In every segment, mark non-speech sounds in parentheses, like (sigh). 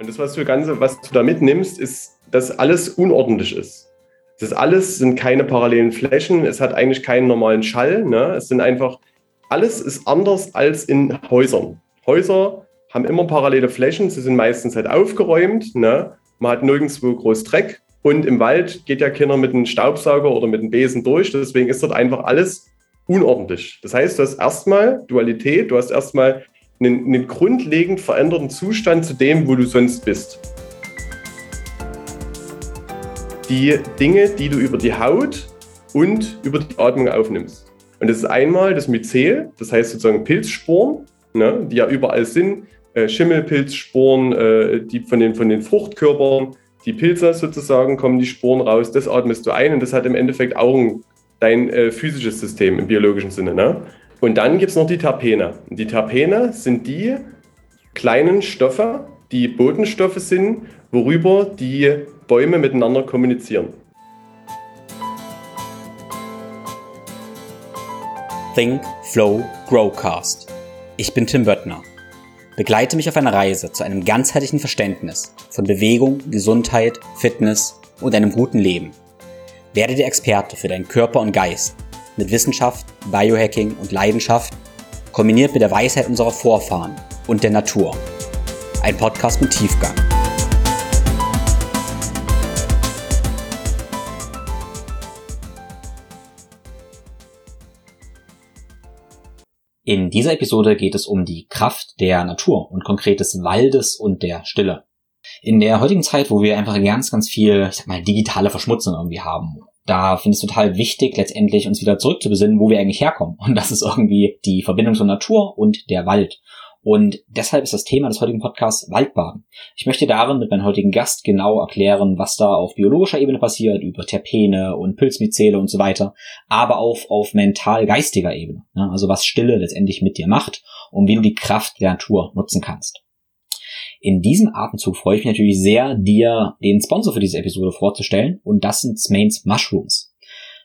Und das, was du, Ganze, was du da mitnimmst, ist, dass alles unordentlich ist. Das alles sind keine parallelen Flächen, es hat eigentlich keinen normalen Schall. Ne? Es sind einfach, alles ist anders als in Häusern. Häuser haben immer parallele Flächen, sie sind meistens halt aufgeräumt, ne? man hat nirgendwo groß Dreck und im Wald geht ja keiner mit einem Staubsauger oder mit einem Besen durch, deswegen ist dort einfach alles unordentlich. Das heißt, du hast erstmal Dualität, du hast erstmal einen, einen grundlegend veränderten Zustand zu dem, wo du sonst bist die Dinge, die du über die Haut und über die Atmung aufnimmst. Und das ist einmal das Myzel, das heißt sozusagen Pilzsporen, ne, die ja überall sind, äh, Schimmelpilzsporen, äh, die von den, von den Fruchtkörpern, die Pilze sozusagen kommen die Sporen raus, das atmest du ein und das hat im Endeffekt auch ein, dein äh, physisches System im biologischen Sinne. Ne? Und dann gibt es noch die Terpene. Die Terpene sind die kleinen Stoffe, die Botenstoffe sind, worüber die Bäume miteinander kommunizieren. Think, Flow, Growcast. Ich bin Tim Böttner. Begleite mich auf einer Reise zu einem ganzheitlichen Verständnis von Bewegung, Gesundheit, Fitness und einem guten Leben. Werde der Experte für deinen Körper und Geist mit Wissenschaft, Biohacking und Leidenschaft, kombiniert mit der Weisheit unserer Vorfahren und der Natur. Ein Podcast mit Tiefgang. In dieser Episode geht es um die Kraft der Natur und konkret des Waldes und der Stille. In der heutigen Zeit, wo wir einfach ganz, ganz viel, ich sag mal, digitale Verschmutzung irgendwie haben, da finde ich es total wichtig, letztendlich uns wieder zurückzubesinnen, wo wir eigentlich herkommen. Und das ist irgendwie die Verbindung zur Natur und der Wald. Und deshalb ist das Thema des heutigen Podcasts Waldbaden. Ich möchte darin mit meinem heutigen Gast genau erklären, was da auf biologischer Ebene passiert, über Terpene und Pilzmyzele und so weiter, aber auch auf mental-geistiger Ebene. Also was Stille letztendlich mit dir macht und wie du die Kraft der Natur nutzen kannst. In diesem Atemzug freue ich mich natürlich sehr, dir den Sponsor für diese Episode vorzustellen und das sind Smains Mushrooms.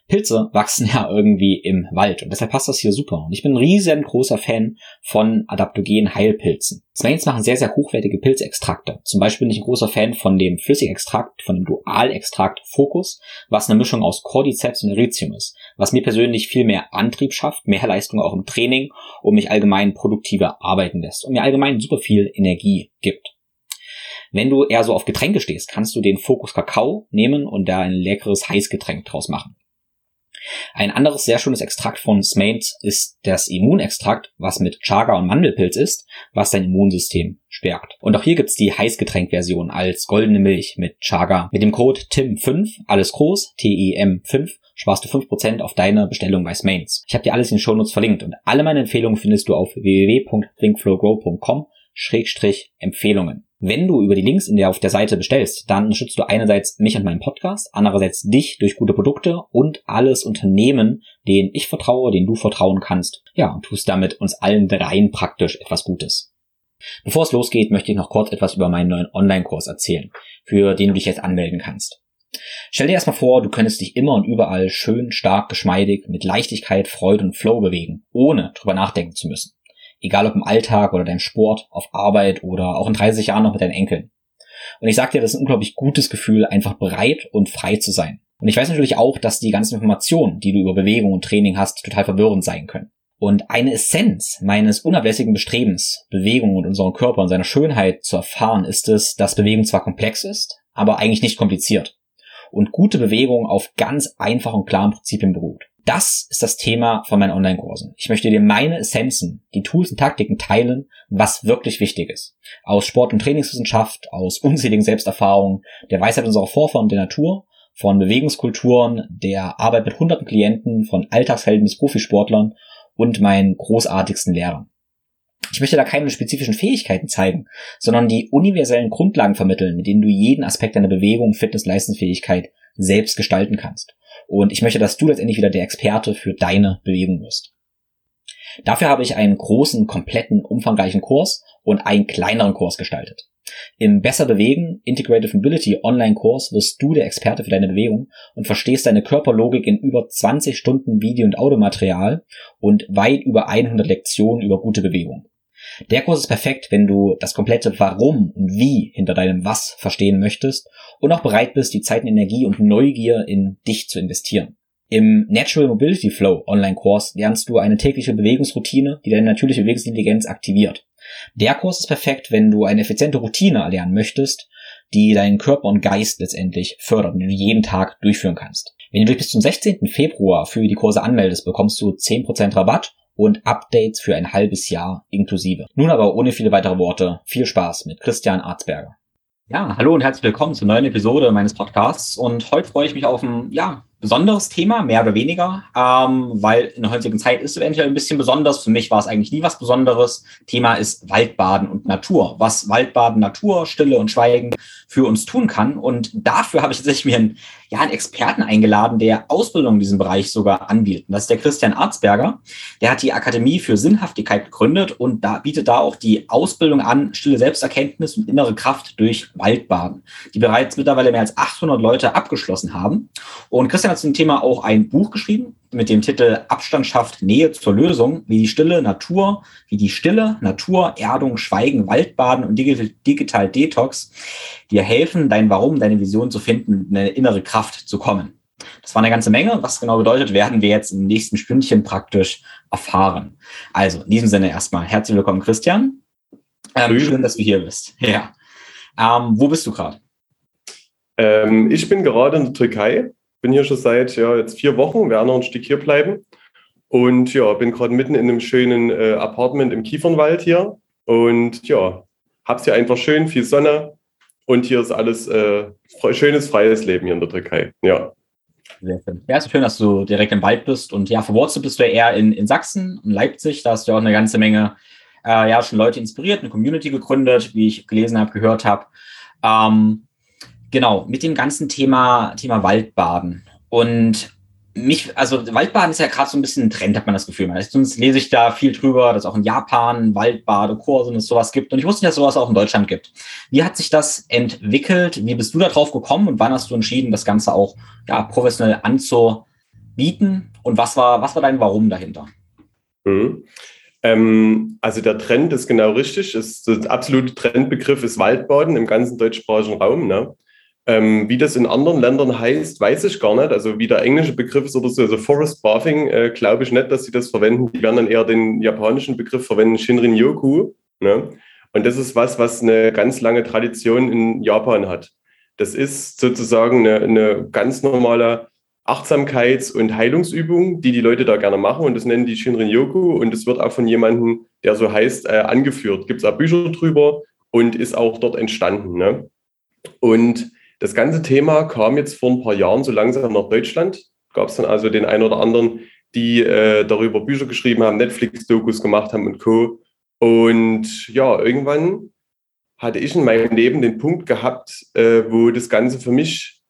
Pilze wachsen ja irgendwie im Wald und deshalb passt das hier super. Und ich bin ein riesengroßer Fan von adaptogenen Heilpilzen. Smains machen sehr, sehr hochwertige Pilzextrakte. Zum Beispiel bin ich ein großer Fan von dem Flüssigextrakt, von dem Dualextrakt Focus, was eine Mischung aus Cordyceps und Erythium ist, was mir persönlich viel mehr Antrieb schafft, mehr Leistung auch im Training und mich allgemein produktiver arbeiten lässt und mir allgemein super viel Energie gibt. Wenn du eher so auf Getränke stehst, kannst du den Fokus Kakao nehmen und da ein leckeres Heißgetränk draus machen. Ein anderes sehr schönes Extrakt von Smains ist das Immunextrakt, was mit Chaga und Mandelpilz ist, was dein Immunsystem stärkt. Und auch hier gibt's die Heißgetränkversion als goldene Milch mit Chaga. Mit dem Code TIM5, alles groß, T-E-M 5, sparst du 5% auf deine Bestellung bei Smains. Ich habe dir alles in den Shownotes verlinkt und alle meine Empfehlungen findest du auf www.thinkflowgrow.com Empfehlungen. Wenn du über die Links in der auf der Seite bestellst, dann unterstützt du einerseits mich und meinen Podcast, andererseits dich durch gute Produkte und alles Unternehmen, denen ich vertraue, denen du vertrauen kannst. Ja, und tust damit uns allen dreien praktisch etwas Gutes. Bevor es losgeht, möchte ich noch kurz etwas über meinen neuen Online-Kurs erzählen, für den du dich jetzt anmelden kannst. Stell dir erstmal vor, du könntest dich immer und überall schön, stark, geschmeidig, mit Leichtigkeit, Freude und Flow bewegen, ohne drüber nachdenken zu müssen. Egal ob im Alltag oder deinem Sport, auf Arbeit oder auch in 30 Jahren noch mit deinen Enkeln. Und ich sag dir, das ist ein unglaublich gutes Gefühl, einfach bereit und frei zu sein. Und ich weiß natürlich auch, dass die ganzen Informationen, die du über Bewegung und Training hast, total verwirrend sein können. Und eine Essenz meines unablässigen Bestrebens, Bewegung und unseren Körper und seiner Schönheit zu erfahren, ist es, dass Bewegung zwar komplex ist, aber eigentlich nicht kompliziert. Und gute Bewegung auf ganz einfachen und klaren Prinzipien beruht. Das ist das Thema von meinen Online-Kursen. Ich möchte dir meine Essenzen, die Tools und Taktiken teilen, was wirklich wichtig ist. Aus Sport- und Trainingswissenschaft, aus unzähligen Selbsterfahrungen, der Weisheit unserer Vorfahren der Natur, von Bewegungskulturen, der Arbeit mit hunderten Klienten, von Alltagshelden bis Profisportlern und meinen großartigsten Lehrern. Ich möchte da keine spezifischen Fähigkeiten zeigen, sondern die universellen Grundlagen vermitteln, mit denen du jeden Aspekt deiner Bewegung, Fitness, Leistungsfähigkeit selbst gestalten kannst. Und ich möchte, dass du letztendlich wieder der Experte für deine Bewegung wirst. Dafür habe ich einen großen, kompletten, umfangreichen Kurs und einen kleineren Kurs gestaltet. Im Besser Bewegen Integrative Mobility Online-Kurs wirst du der Experte für deine Bewegung und verstehst deine Körperlogik in über 20 Stunden Video- und Audiomaterial und weit über 100 Lektionen über gute Bewegung. Der Kurs ist perfekt, wenn du das komplette Warum und Wie hinter deinem Was verstehen möchtest und auch bereit bist, die Zeit Energie und Neugier in dich zu investieren. Im Natural Mobility Flow Online-Kurs lernst du eine tägliche Bewegungsroutine, die deine natürliche Bewegungsintelligenz aktiviert. Der Kurs ist perfekt, wenn du eine effiziente Routine erlernen möchtest, die deinen Körper und Geist letztendlich fördert und du jeden Tag durchführen kannst. Wenn du dich bis zum 16. Februar für die Kurse anmeldest, bekommst du 10% Rabatt und Updates für ein halbes Jahr inklusive. Nun aber ohne viele weitere Worte, viel Spaß mit Christian Arzberger. Ja, hallo und herzlich willkommen zur neuen Episode meines Podcasts. Und heute freue ich mich auf ein, ja, besonderes Thema, mehr oder weniger, ähm, weil in der heutigen Zeit ist es eventuell ein bisschen besonders. Für mich war es eigentlich nie was Besonderes. Thema ist Waldbaden und Natur. Was Waldbaden, Natur, Stille und Schweigen für uns tun kann. Und dafür habe ich tatsächlich mir einen, ja, einen Experten eingeladen, der Ausbildung in diesem Bereich sogar anbietet. Und das ist der Christian Arzberger. Der hat die Akademie für Sinnhaftigkeit gegründet und da bietet da auch die Ausbildung an, stille Selbsterkenntnis und innere Kraft durch Waldbaden, die bereits mittlerweile mehr als 800 Leute abgeschlossen haben. Und Christian hat zum Thema auch ein Buch geschrieben mit dem Titel Abstand schafft Nähe zur Lösung, wie die stille Natur, wie die stille Natur, Erdung, Schweigen, Waldbaden und Digital, Digital Detox dir helfen, dein Warum, deine Vision zu finden, eine innere Kraft zu kommen. Das war eine ganze Menge. Was genau bedeutet, werden wir jetzt im nächsten Stündchen praktisch erfahren. Also, in diesem Sinne erstmal herzlich willkommen, Christian. Ähm, schön, dass du hier bist. Ja. Ähm, wo bist du gerade? Ähm, ich bin gerade in der Türkei bin hier schon seit ja, jetzt vier Wochen, werde noch ein Stück hier bleiben. Und ja, bin gerade mitten in einem schönen äh, Apartment im Kiefernwald hier. Und ja, hab's hier einfach schön, viel Sonne. Und hier ist alles äh, schönes, freies Leben hier in der Türkei. Ja. Sehr schön. Ja, ist schön, dass du direkt im Wald bist. Und ja, verwurzelt bist du ja eher in, in Sachsen, in Leipzig. Da hast du auch eine ganze Menge, äh, ja, schon Leute inspiriert, eine Community gegründet, wie ich gelesen habe, gehört habe. Ähm, Genau, mit dem ganzen Thema, Thema Waldbaden. Und mich, also Waldbaden ist ja gerade so ein bisschen ein Trend, hat man das Gefühl. Sonst lese ich da viel drüber, dass auch in Japan Waldbadekurse und sowas gibt. Und ich wusste nicht, dass sowas auch in Deutschland gibt. Wie hat sich das entwickelt? Wie bist du da drauf gekommen und wann hast du entschieden, das Ganze auch ja, professionell anzubieten? Und was war, was war dein Warum dahinter? Mhm. Ähm, also der Trend ist genau richtig. Ist, der absolute Trendbegriff ist Waldbaden im ganzen deutschsprachigen Raum. Ne? Ähm, wie das in anderen Ländern heißt, weiß ich gar nicht. Also wie der englische Begriff ist oder so, also Forest Bathing, äh, glaube ich nicht, dass sie das verwenden. Die werden dann eher den japanischen Begriff verwenden, Shinrin-yoku. Ne? Und das ist was, was eine ganz lange Tradition in Japan hat. Das ist sozusagen eine, eine ganz normale Achtsamkeits- und Heilungsübung, die die Leute da gerne machen. Und das nennen die Shinrin-yoku. Und es wird auch von jemandem, der so heißt, äh, angeführt. Gibt es auch Bücher drüber und ist auch dort entstanden. Ne? Und das ganze Thema kam jetzt vor ein paar Jahren so langsam nach Deutschland. Gab es dann also den einen oder anderen, die äh, darüber Bücher geschrieben haben, Netflix-Dokus gemacht haben und Co. Und ja, irgendwann hatte ich in meinem Leben den Punkt gehabt, äh, wo das Ganze für mich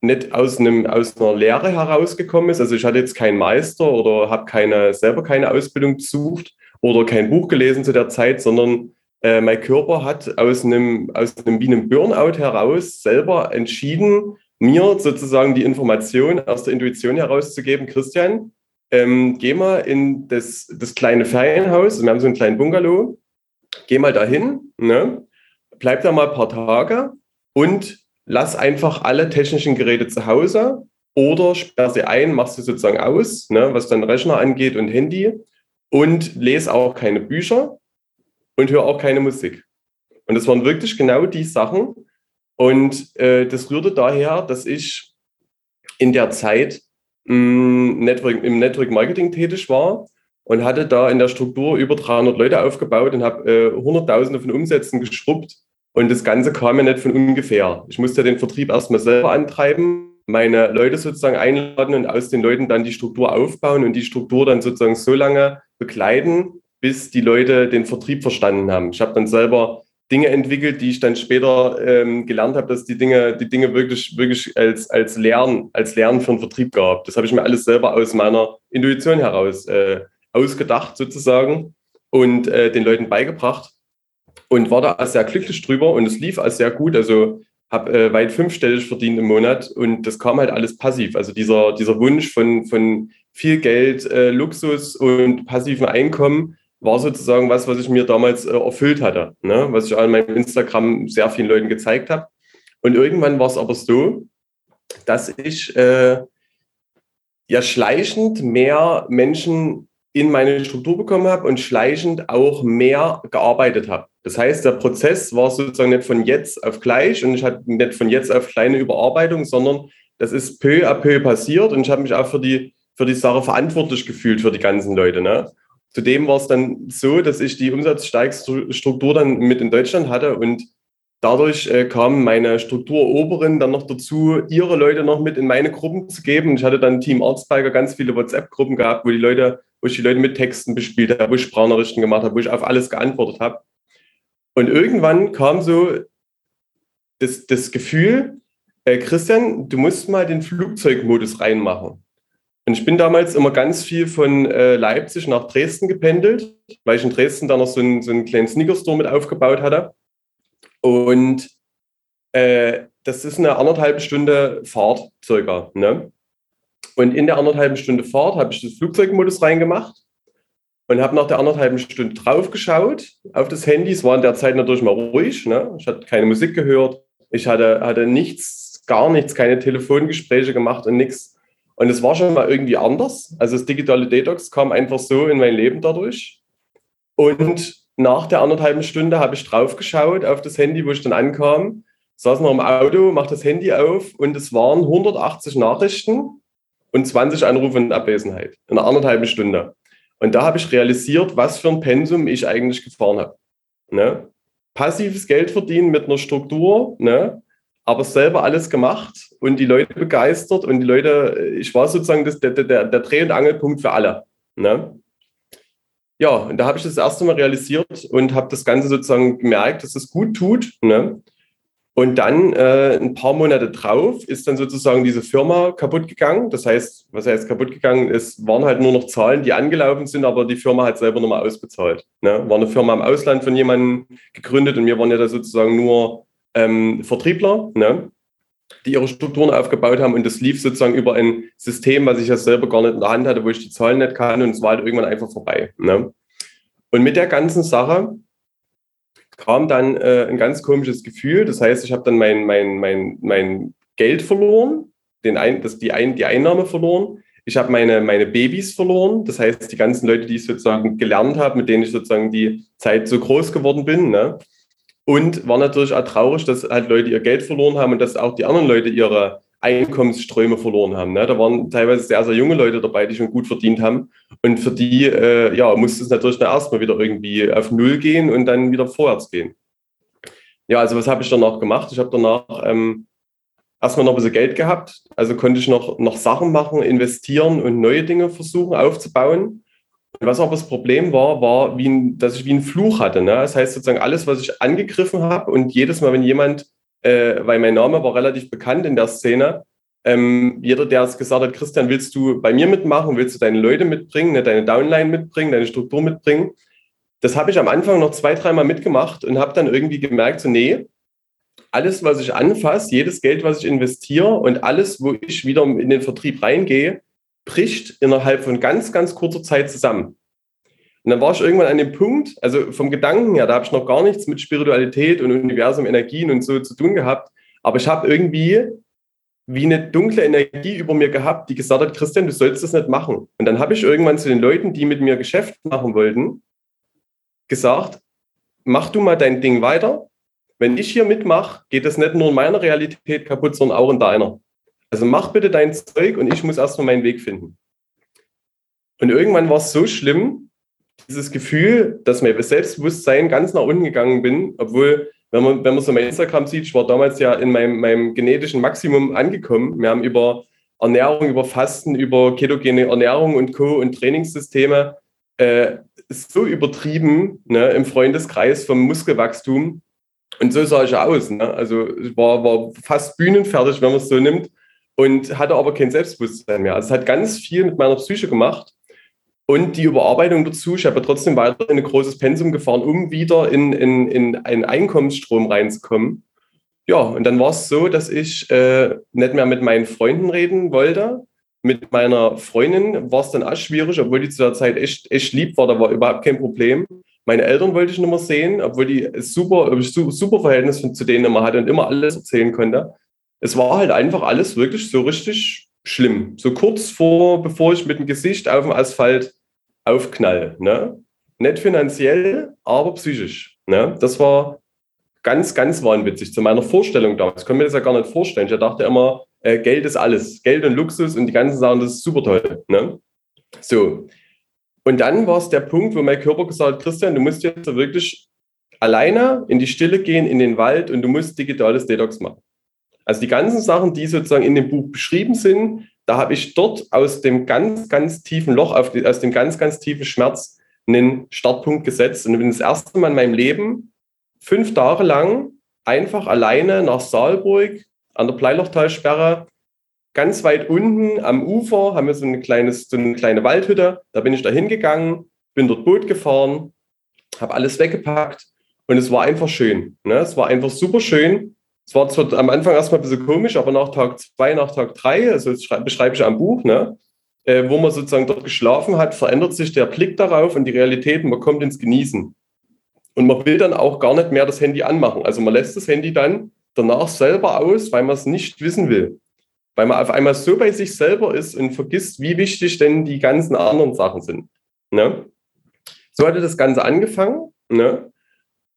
nicht aus, einem, aus einer Lehre herausgekommen ist. Also ich hatte jetzt keinen Meister oder habe keine, selber keine Ausbildung besucht oder kein Buch gelesen zu der Zeit, sondern äh, mein Körper hat aus einem, aus einem wie einem Burnout heraus selber entschieden, mir sozusagen die Information aus der Intuition herauszugeben, Christian, ähm, geh mal in das, das kleine Ferienhaus, wir haben so einen kleinen Bungalow, geh mal dahin, ne? bleib da mal ein paar Tage und lass einfach alle technischen Geräte zu Hause oder sperr sie ein, mach sie sozusagen aus, ne? was dann Rechner angeht und Handy und lese auch keine Bücher, und höre auch keine Musik. Und das waren wirklich genau die Sachen. Und äh, das rührte daher, dass ich in der Zeit mh, mm, Network, im Network Marketing tätig war und hatte da in der Struktur über 300 Leute aufgebaut und habe äh, Hunderttausende von Umsätzen geschrubbt. Und das Ganze kam ja nicht von ungefähr. Ich musste den Vertrieb erstmal selber antreiben, meine Leute sozusagen einladen und aus den Leuten dann die Struktur aufbauen und die Struktur dann sozusagen so lange begleiten, bis die Leute den Vertrieb verstanden haben. Ich habe dann selber Dinge entwickelt, die ich dann später ähm, gelernt habe, dass die Dinge, die Dinge wirklich, wirklich als, als Lernen, als Lernen für den Vertrieb gab. Das habe ich mir alles selber aus meiner Intuition heraus äh, ausgedacht sozusagen und äh, den Leuten beigebracht und war da sehr glücklich drüber und es lief alles sehr gut. Also habe äh, weit fünfstellig verdient im Monat und das kam halt alles passiv. Also dieser, dieser Wunsch von, von viel Geld, äh, Luxus und passivem Einkommen, war sozusagen was, was ich mir damals äh, erfüllt hatte, ne? was ich an meinem Instagram sehr vielen Leuten gezeigt habe. Und irgendwann war es aber so, dass ich äh, ja schleichend mehr Menschen in meine Struktur bekommen habe und schleichend auch mehr gearbeitet habe. Das heißt, der Prozess war sozusagen nicht von jetzt auf gleich und ich hatte nicht von jetzt auf kleine Überarbeitung, sondern das ist peu à peu passiert und ich habe mich auch für die, für die Sache verantwortlich gefühlt für die ganzen Leute. Ne? Zudem war es dann so, dass ich die Umsatzsteigstruktur dann mit in Deutschland hatte und dadurch äh, kamen meine Strukturoberen dann noch dazu, ihre Leute noch mit in meine Gruppen zu geben. Ich hatte dann Team Arztbiker ganz viele WhatsApp-Gruppen gehabt, wo die Leute, wo ich die Leute mit Texten bespielt habe, wo ich Sprachnachrichten gemacht habe, wo ich auf alles geantwortet habe. Und irgendwann kam so das, das Gefühl, äh, Christian, du musst mal den Flugzeugmodus reinmachen. Und ich bin damals immer ganz viel von äh, Leipzig nach Dresden gependelt, weil ich in Dresden dann noch so einen, so einen kleinen Sneaker-Store mit aufgebaut hatte. Und äh, das ist eine anderthalb Stunde Fahrt circa. Ne? Und in der anderthalben Stunde Fahrt habe ich das Flugzeugmodus reingemacht und habe nach der anderthalben Stunde drauf geschaut auf das Handy. Es war in der Zeit natürlich mal ruhig. Ne? Ich hatte keine Musik gehört. Ich hatte, hatte nichts, gar nichts, keine Telefongespräche gemacht und nichts. Und es war schon mal irgendwie anders. Also das digitale Detox kam einfach so in mein Leben dadurch. Und nach der anderthalben Stunde habe ich drauf geschaut auf das Handy, wo ich dann ankam, saß noch im Auto, mach das Handy auf und es waren 180 Nachrichten und 20 Anrufe in Abwesenheit in einer anderthalben Stunde. Und da habe ich realisiert, was für ein Pensum ich eigentlich gefahren habe. Ne? Passives Geld verdienen mit einer Struktur, ne? Aber selber alles gemacht und die Leute begeistert und die Leute, ich war sozusagen das, der, der, der Dreh- und Angelpunkt für alle. Ne? ja, und da habe ich das erste Mal realisiert und habe das Ganze sozusagen gemerkt, dass es gut tut. Ne? Und dann äh, ein paar Monate drauf ist dann sozusagen diese Firma kaputt gegangen. Das heißt, was heißt kaputt gegangen ist, waren halt nur noch Zahlen, die angelaufen sind, aber die Firma hat selber nochmal ausbezahlt. Ne? War eine Firma im Ausland von jemandem gegründet und wir waren ja da sozusagen nur ähm, Vertriebler, ne? die ihre Strukturen aufgebaut haben und das lief sozusagen über ein System, was ich ja selber gar nicht in der Hand hatte, wo ich die Zahlen nicht kann und es war halt irgendwann einfach vorbei. Ne? Und mit der ganzen Sache kam dann äh, ein ganz komisches Gefühl. Das heißt, ich habe dann mein, mein, mein, mein Geld verloren, den ein, das, die, ein, die Einnahme verloren. Ich habe meine, meine Babys verloren. Das heißt, die ganzen Leute, die ich sozusagen gelernt habe, mit denen ich sozusagen die Zeit so groß geworden bin. Ne? Und war natürlich auch traurig, dass halt Leute ihr Geld verloren haben und dass auch die anderen Leute ihre Einkommensströme verloren haben. Ne? Da waren teilweise sehr, sehr junge Leute dabei, die schon gut verdient haben. Und für die äh, ja, musste es natürlich dann erstmal wieder irgendwie auf Null gehen und dann wieder vorwärts gehen. Ja, also was habe ich danach gemacht? Ich habe danach ähm, erstmal noch ein bisschen Geld gehabt. Also konnte ich noch, noch Sachen machen, investieren und neue Dinge versuchen aufzubauen. Was aber das Problem war, war, ein, dass ich wie einen Fluch hatte. Ne? Das heißt sozusagen alles, was ich angegriffen habe und jedes Mal, wenn jemand, äh, weil mein Name war relativ bekannt in der Szene, ähm, jeder, der es gesagt hat, Christian, willst du bei mir mitmachen, willst du deine Leute mitbringen, ne, deine Downline mitbringen, deine Struktur mitbringen? Das habe ich am Anfang noch zwei, dreimal mitgemacht und habe dann irgendwie gemerkt, so nee, alles, was ich anfasse, jedes Geld, was ich investiere und alles, wo ich wieder in den Vertrieb reingehe, bricht innerhalb von ganz, ganz kurzer Zeit zusammen. Und dann war ich irgendwann an dem Punkt, also vom Gedanken her, da habe ich noch gar nichts mit Spiritualität und Universum, Energien und so zu tun gehabt, aber ich habe irgendwie wie eine dunkle Energie über mir gehabt, die gesagt hat, Christian, du sollst das nicht machen. Und dann habe ich irgendwann zu den Leuten, die mit mir Geschäft machen wollten, gesagt, mach du mal dein Ding weiter. Wenn ich hier mitmache, geht das nicht nur in meiner Realität kaputt, sondern auch in deiner. Also mach bitte dein Zeug und ich muss erstmal meinen Weg finden. Und irgendwann war es so schlimm, dieses Gefühl, dass mein Selbstbewusstsein ganz nach unten gegangen bin, obwohl, wenn man, wenn man so mein Instagram sieht, ich war damals ja in meinem, meinem genetischen Maximum angekommen. Wir haben über Ernährung, über Fasten, über ketogene Ernährung und Co. und Trainingssysteme äh, so übertrieben ne, im Freundeskreis vom Muskelwachstum. Und so sah ich aus. Ne? Also ich war, war fast bühnenfertig, wenn man es so nimmt und hatte aber kein Selbstbewusstsein mehr. Also es hat ganz viel mit meiner Psyche gemacht. Und die Überarbeitung dazu, ich habe trotzdem weiter in ein großes Pensum gefahren, um wieder in, in, in einen Einkommensstrom reinzukommen. Ja, und dann war es so, dass ich äh, nicht mehr mit meinen Freunden reden wollte, Mit meiner Freundin war es dann auch schwierig, obwohl die zu der Zeit echt, echt lieb war, da war überhaupt kein Problem. Meine Eltern wollte ich nicht mehr sehen, obwohl die super, super Verhältnis zu denen immer hatte und immer alles erzählen konnte. Es war halt einfach alles wirklich so richtig schlimm. So kurz vor, bevor ich mit dem Gesicht auf dem Asphalt aufknall. Ne? Nicht finanziell, aber psychisch. Ne? Das war ganz, ganz wahnwitzig zu meiner Vorstellung damals. Ich konnte mir das ja gar nicht vorstellen. Ich dachte immer, äh, Geld ist alles. Geld und Luxus und die ganzen Sachen, das ist super toll. Ne? So. Und dann war es der Punkt, wo mein Körper gesagt hat, Christian, du musst jetzt wirklich alleine in die Stille gehen, in den Wald und du musst digitales Detox machen. Also die ganzen Sachen, die sozusagen in dem Buch beschrieben sind, da habe ich dort aus dem ganz, ganz tiefen Loch, aus dem ganz, ganz tiefen Schmerz einen Startpunkt gesetzt und bin das erste Mal in meinem Leben fünf Tage lang einfach alleine nach Saalburg an der Bleilochtalsperre, ganz weit unten am Ufer, haben wir so eine, kleines, so eine kleine Waldhütte. Da bin ich da hingegangen, bin dort Boot gefahren, habe alles weggepackt und es war einfach schön. Ne? Es war einfach super schön. Es war zwar am Anfang erstmal ein bisschen komisch, aber nach Tag zwei, nach Tag drei, also das beschreibe ich am Buch, ne? Äh, wo man sozusagen dort geschlafen hat, verändert sich der Blick darauf und die Realität man kommt ins Genießen. Und man will dann auch gar nicht mehr das Handy anmachen. Also man lässt das Handy dann danach selber aus, weil man es nicht wissen will. Weil man auf einmal so bei sich selber ist und vergisst, wie wichtig denn die ganzen anderen Sachen sind. Ne? So hatte das Ganze angefangen. Ne?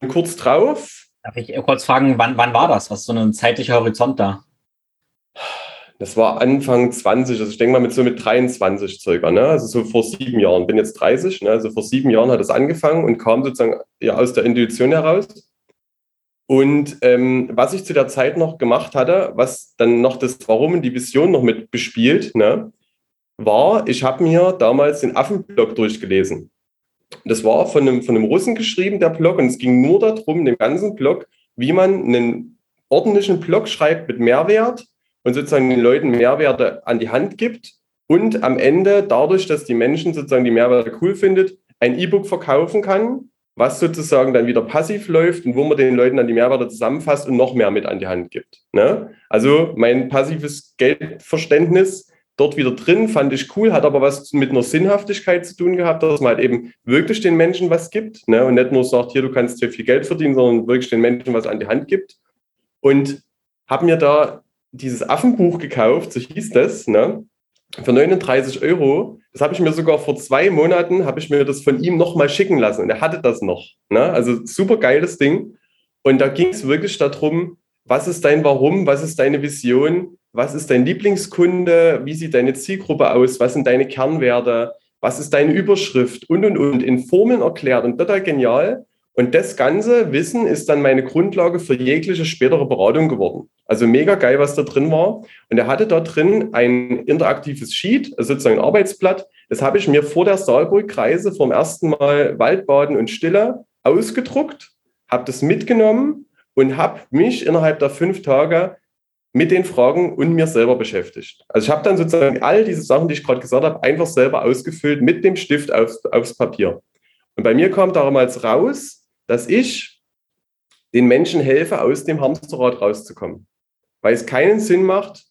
Und kurz drauf. Darf ich kurz fragen, wann, wann war das? Was ist so ein zeitlicher Horizont da? Das war Anfang 20, also ich denke mal mit so mit 23 circa, ne? also so vor sieben Jahren. Bin jetzt 30, ne? also vor sieben Jahren hat es angefangen und kam sozusagen ja, aus der Intuition heraus. Und ähm, was ich zu der Zeit noch gemacht hatte, was dann noch das Warum und die Vision noch mit bespielt, ne, war, ich habe mir damals den Affenblog durchgelesen. Das war von einem, von einem Russen geschrieben, der Blog, und es ging nur darum, den ganzen Blog, wie man einen ordentlichen Blog schreibt mit Mehrwert und sozusagen den Leuten Mehrwerte an die Hand gibt und am Ende dadurch, dass die Menschen sozusagen die Mehrwerte cool findet, ein E-Book verkaufen kann, was sozusagen dann wieder passiv läuft und wo man den Leuten dann die Mehrwerte zusammenfasst und noch mehr mit an die Hand gibt. Ne? Also mein passives Geldverständnis dort wieder drin, fand ich cool, hat aber was mit einer Sinnhaftigkeit zu tun gehabt, dass man halt eben wirklich den Menschen was gibt ne? und nicht nur sagt, hier, du kannst hier viel Geld verdienen, sondern wirklich den Menschen was an die Hand gibt. Und habe mir da dieses Affenbuch gekauft, so hieß das, ne? für 39 Euro. Das habe ich mir sogar vor zwei Monaten, habe ich mir das von ihm nochmal schicken lassen und er hatte das noch. Ne? Also super geiles Ding. Und da ging es wirklich darum, was ist dein Warum, was ist deine Vision, was ist dein Lieblingskunde, wie sieht deine Zielgruppe aus, was sind deine Kernwerte, was ist deine Überschrift und, und, und, in Formeln erklärt und total genial. Und das ganze Wissen ist dann meine Grundlage für jegliche spätere Beratung geworden. Also mega geil, was da drin war. Und er hatte da drin ein interaktives Sheet, also sozusagen ein Arbeitsblatt. Das habe ich mir vor der Saalburg-Kreise vom ersten Mal Waldbaden und Stille ausgedruckt, habe das mitgenommen und habe mich innerhalb der fünf Tage mit den Fragen und mir selber beschäftigt. Also ich habe dann sozusagen all diese Sachen, die ich gerade gesagt habe, einfach selber ausgefüllt mit dem Stift aufs, aufs Papier. Und bei mir kam damals raus, dass ich den Menschen helfe, aus dem Hamsterrad rauszukommen. Weil es keinen Sinn macht,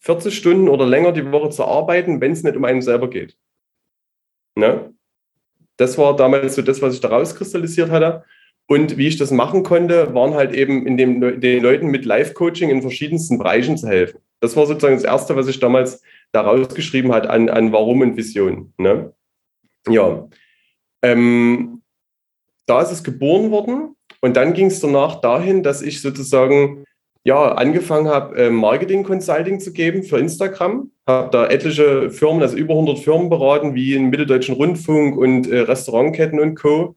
40 Stunden oder länger die Woche zu arbeiten, wenn es nicht um einen selber geht. Ne? Das war damals so das, was ich da rauskristallisiert hatte. Und wie ich das machen konnte, waren halt eben in dem, den Leuten mit Live-Coaching in verschiedensten Bereichen zu helfen. Das war sozusagen das Erste, was ich damals da rausgeschrieben hat an, an Warum und Vision. Ne? Ja. Ähm, da ist es geboren worden. Und dann ging es danach dahin, dass ich sozusagen ja, angefangen habe, äh, Marketing Consulting zu geben für Instagram. Habe da etliche Firmen, also über 100 Firmen beraten, wie in Mitteldeutschen Rundfunk und äh, Restaurantketten und Co.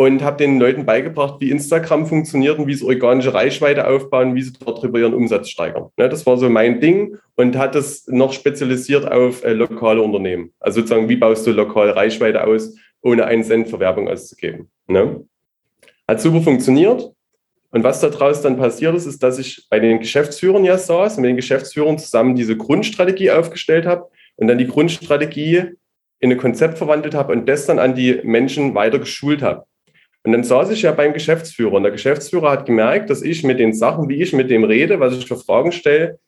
Und habe den Leuten beigebracht, wie Instagram funktioniert und wie sie organische Reichweite aufbauen, wie sie darüber ihren Umsatz steigern. Ne, das war so mein Ding und hat das noch spezialisiert auf äh, lokale Unternehmen. Also sozusagen, wie baust du lokal Reichweite aus, ohne einen Cent für Werbung auszugeben. Ne? Hat super funktioniert. Und was daraus dann passiert ist, ist, dass ich bei den Geschäftsführern ja saß und mit den Geschäftsführern zusammen diese Grundstrategie aufgestellt habe und dann die Grundstrategie in ein Konzept verwandelt habe und das dann an die Menschen weiter geschult habe. Und dann saß ich ja beim Geschäftsführer und der Geschäftsführer hat gemerkt, dass ich mit den Sachen, wie ich mit dem rede, was ich für Fragen stelle,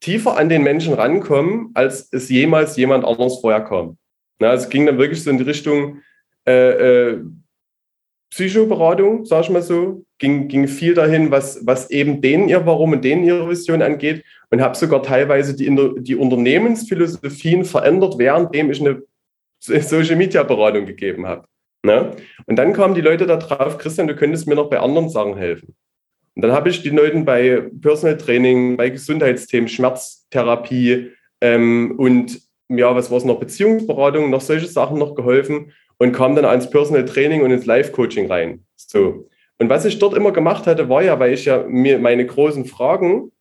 tiefer an den Menschen rankommen, als es jemals jemand anders vorher kam. Na, also es ging dann wirklich so in die Richtung äh, äh, Psychoberatung, sag ich mal so, ging, ging viel dahin, was, was eben denen ihr Warum und denen ihre Vision angeht und habe sogar teilweise die, die Unternehmensphilosophien verändert, währenddem ich eine Social Media Beratung gegeben habe. Ne? Und dann kamen die Leute da drauf, Christian, du könntest mir noch bei anderen Sachen helfen. Und dann habe ich die Leuten bei Personal Training, bei Gesundheitsthemen, Schmerztherapie ähm, und ja, was war es noch, Beziehungsberatung, noch solche Sachen noch geholfen und kam dann ans Personal Training und ins Live-Coaching rein. So. Und was ich dort immer gemacht hatte, war ja, weil ich ja mir meine großen Fragen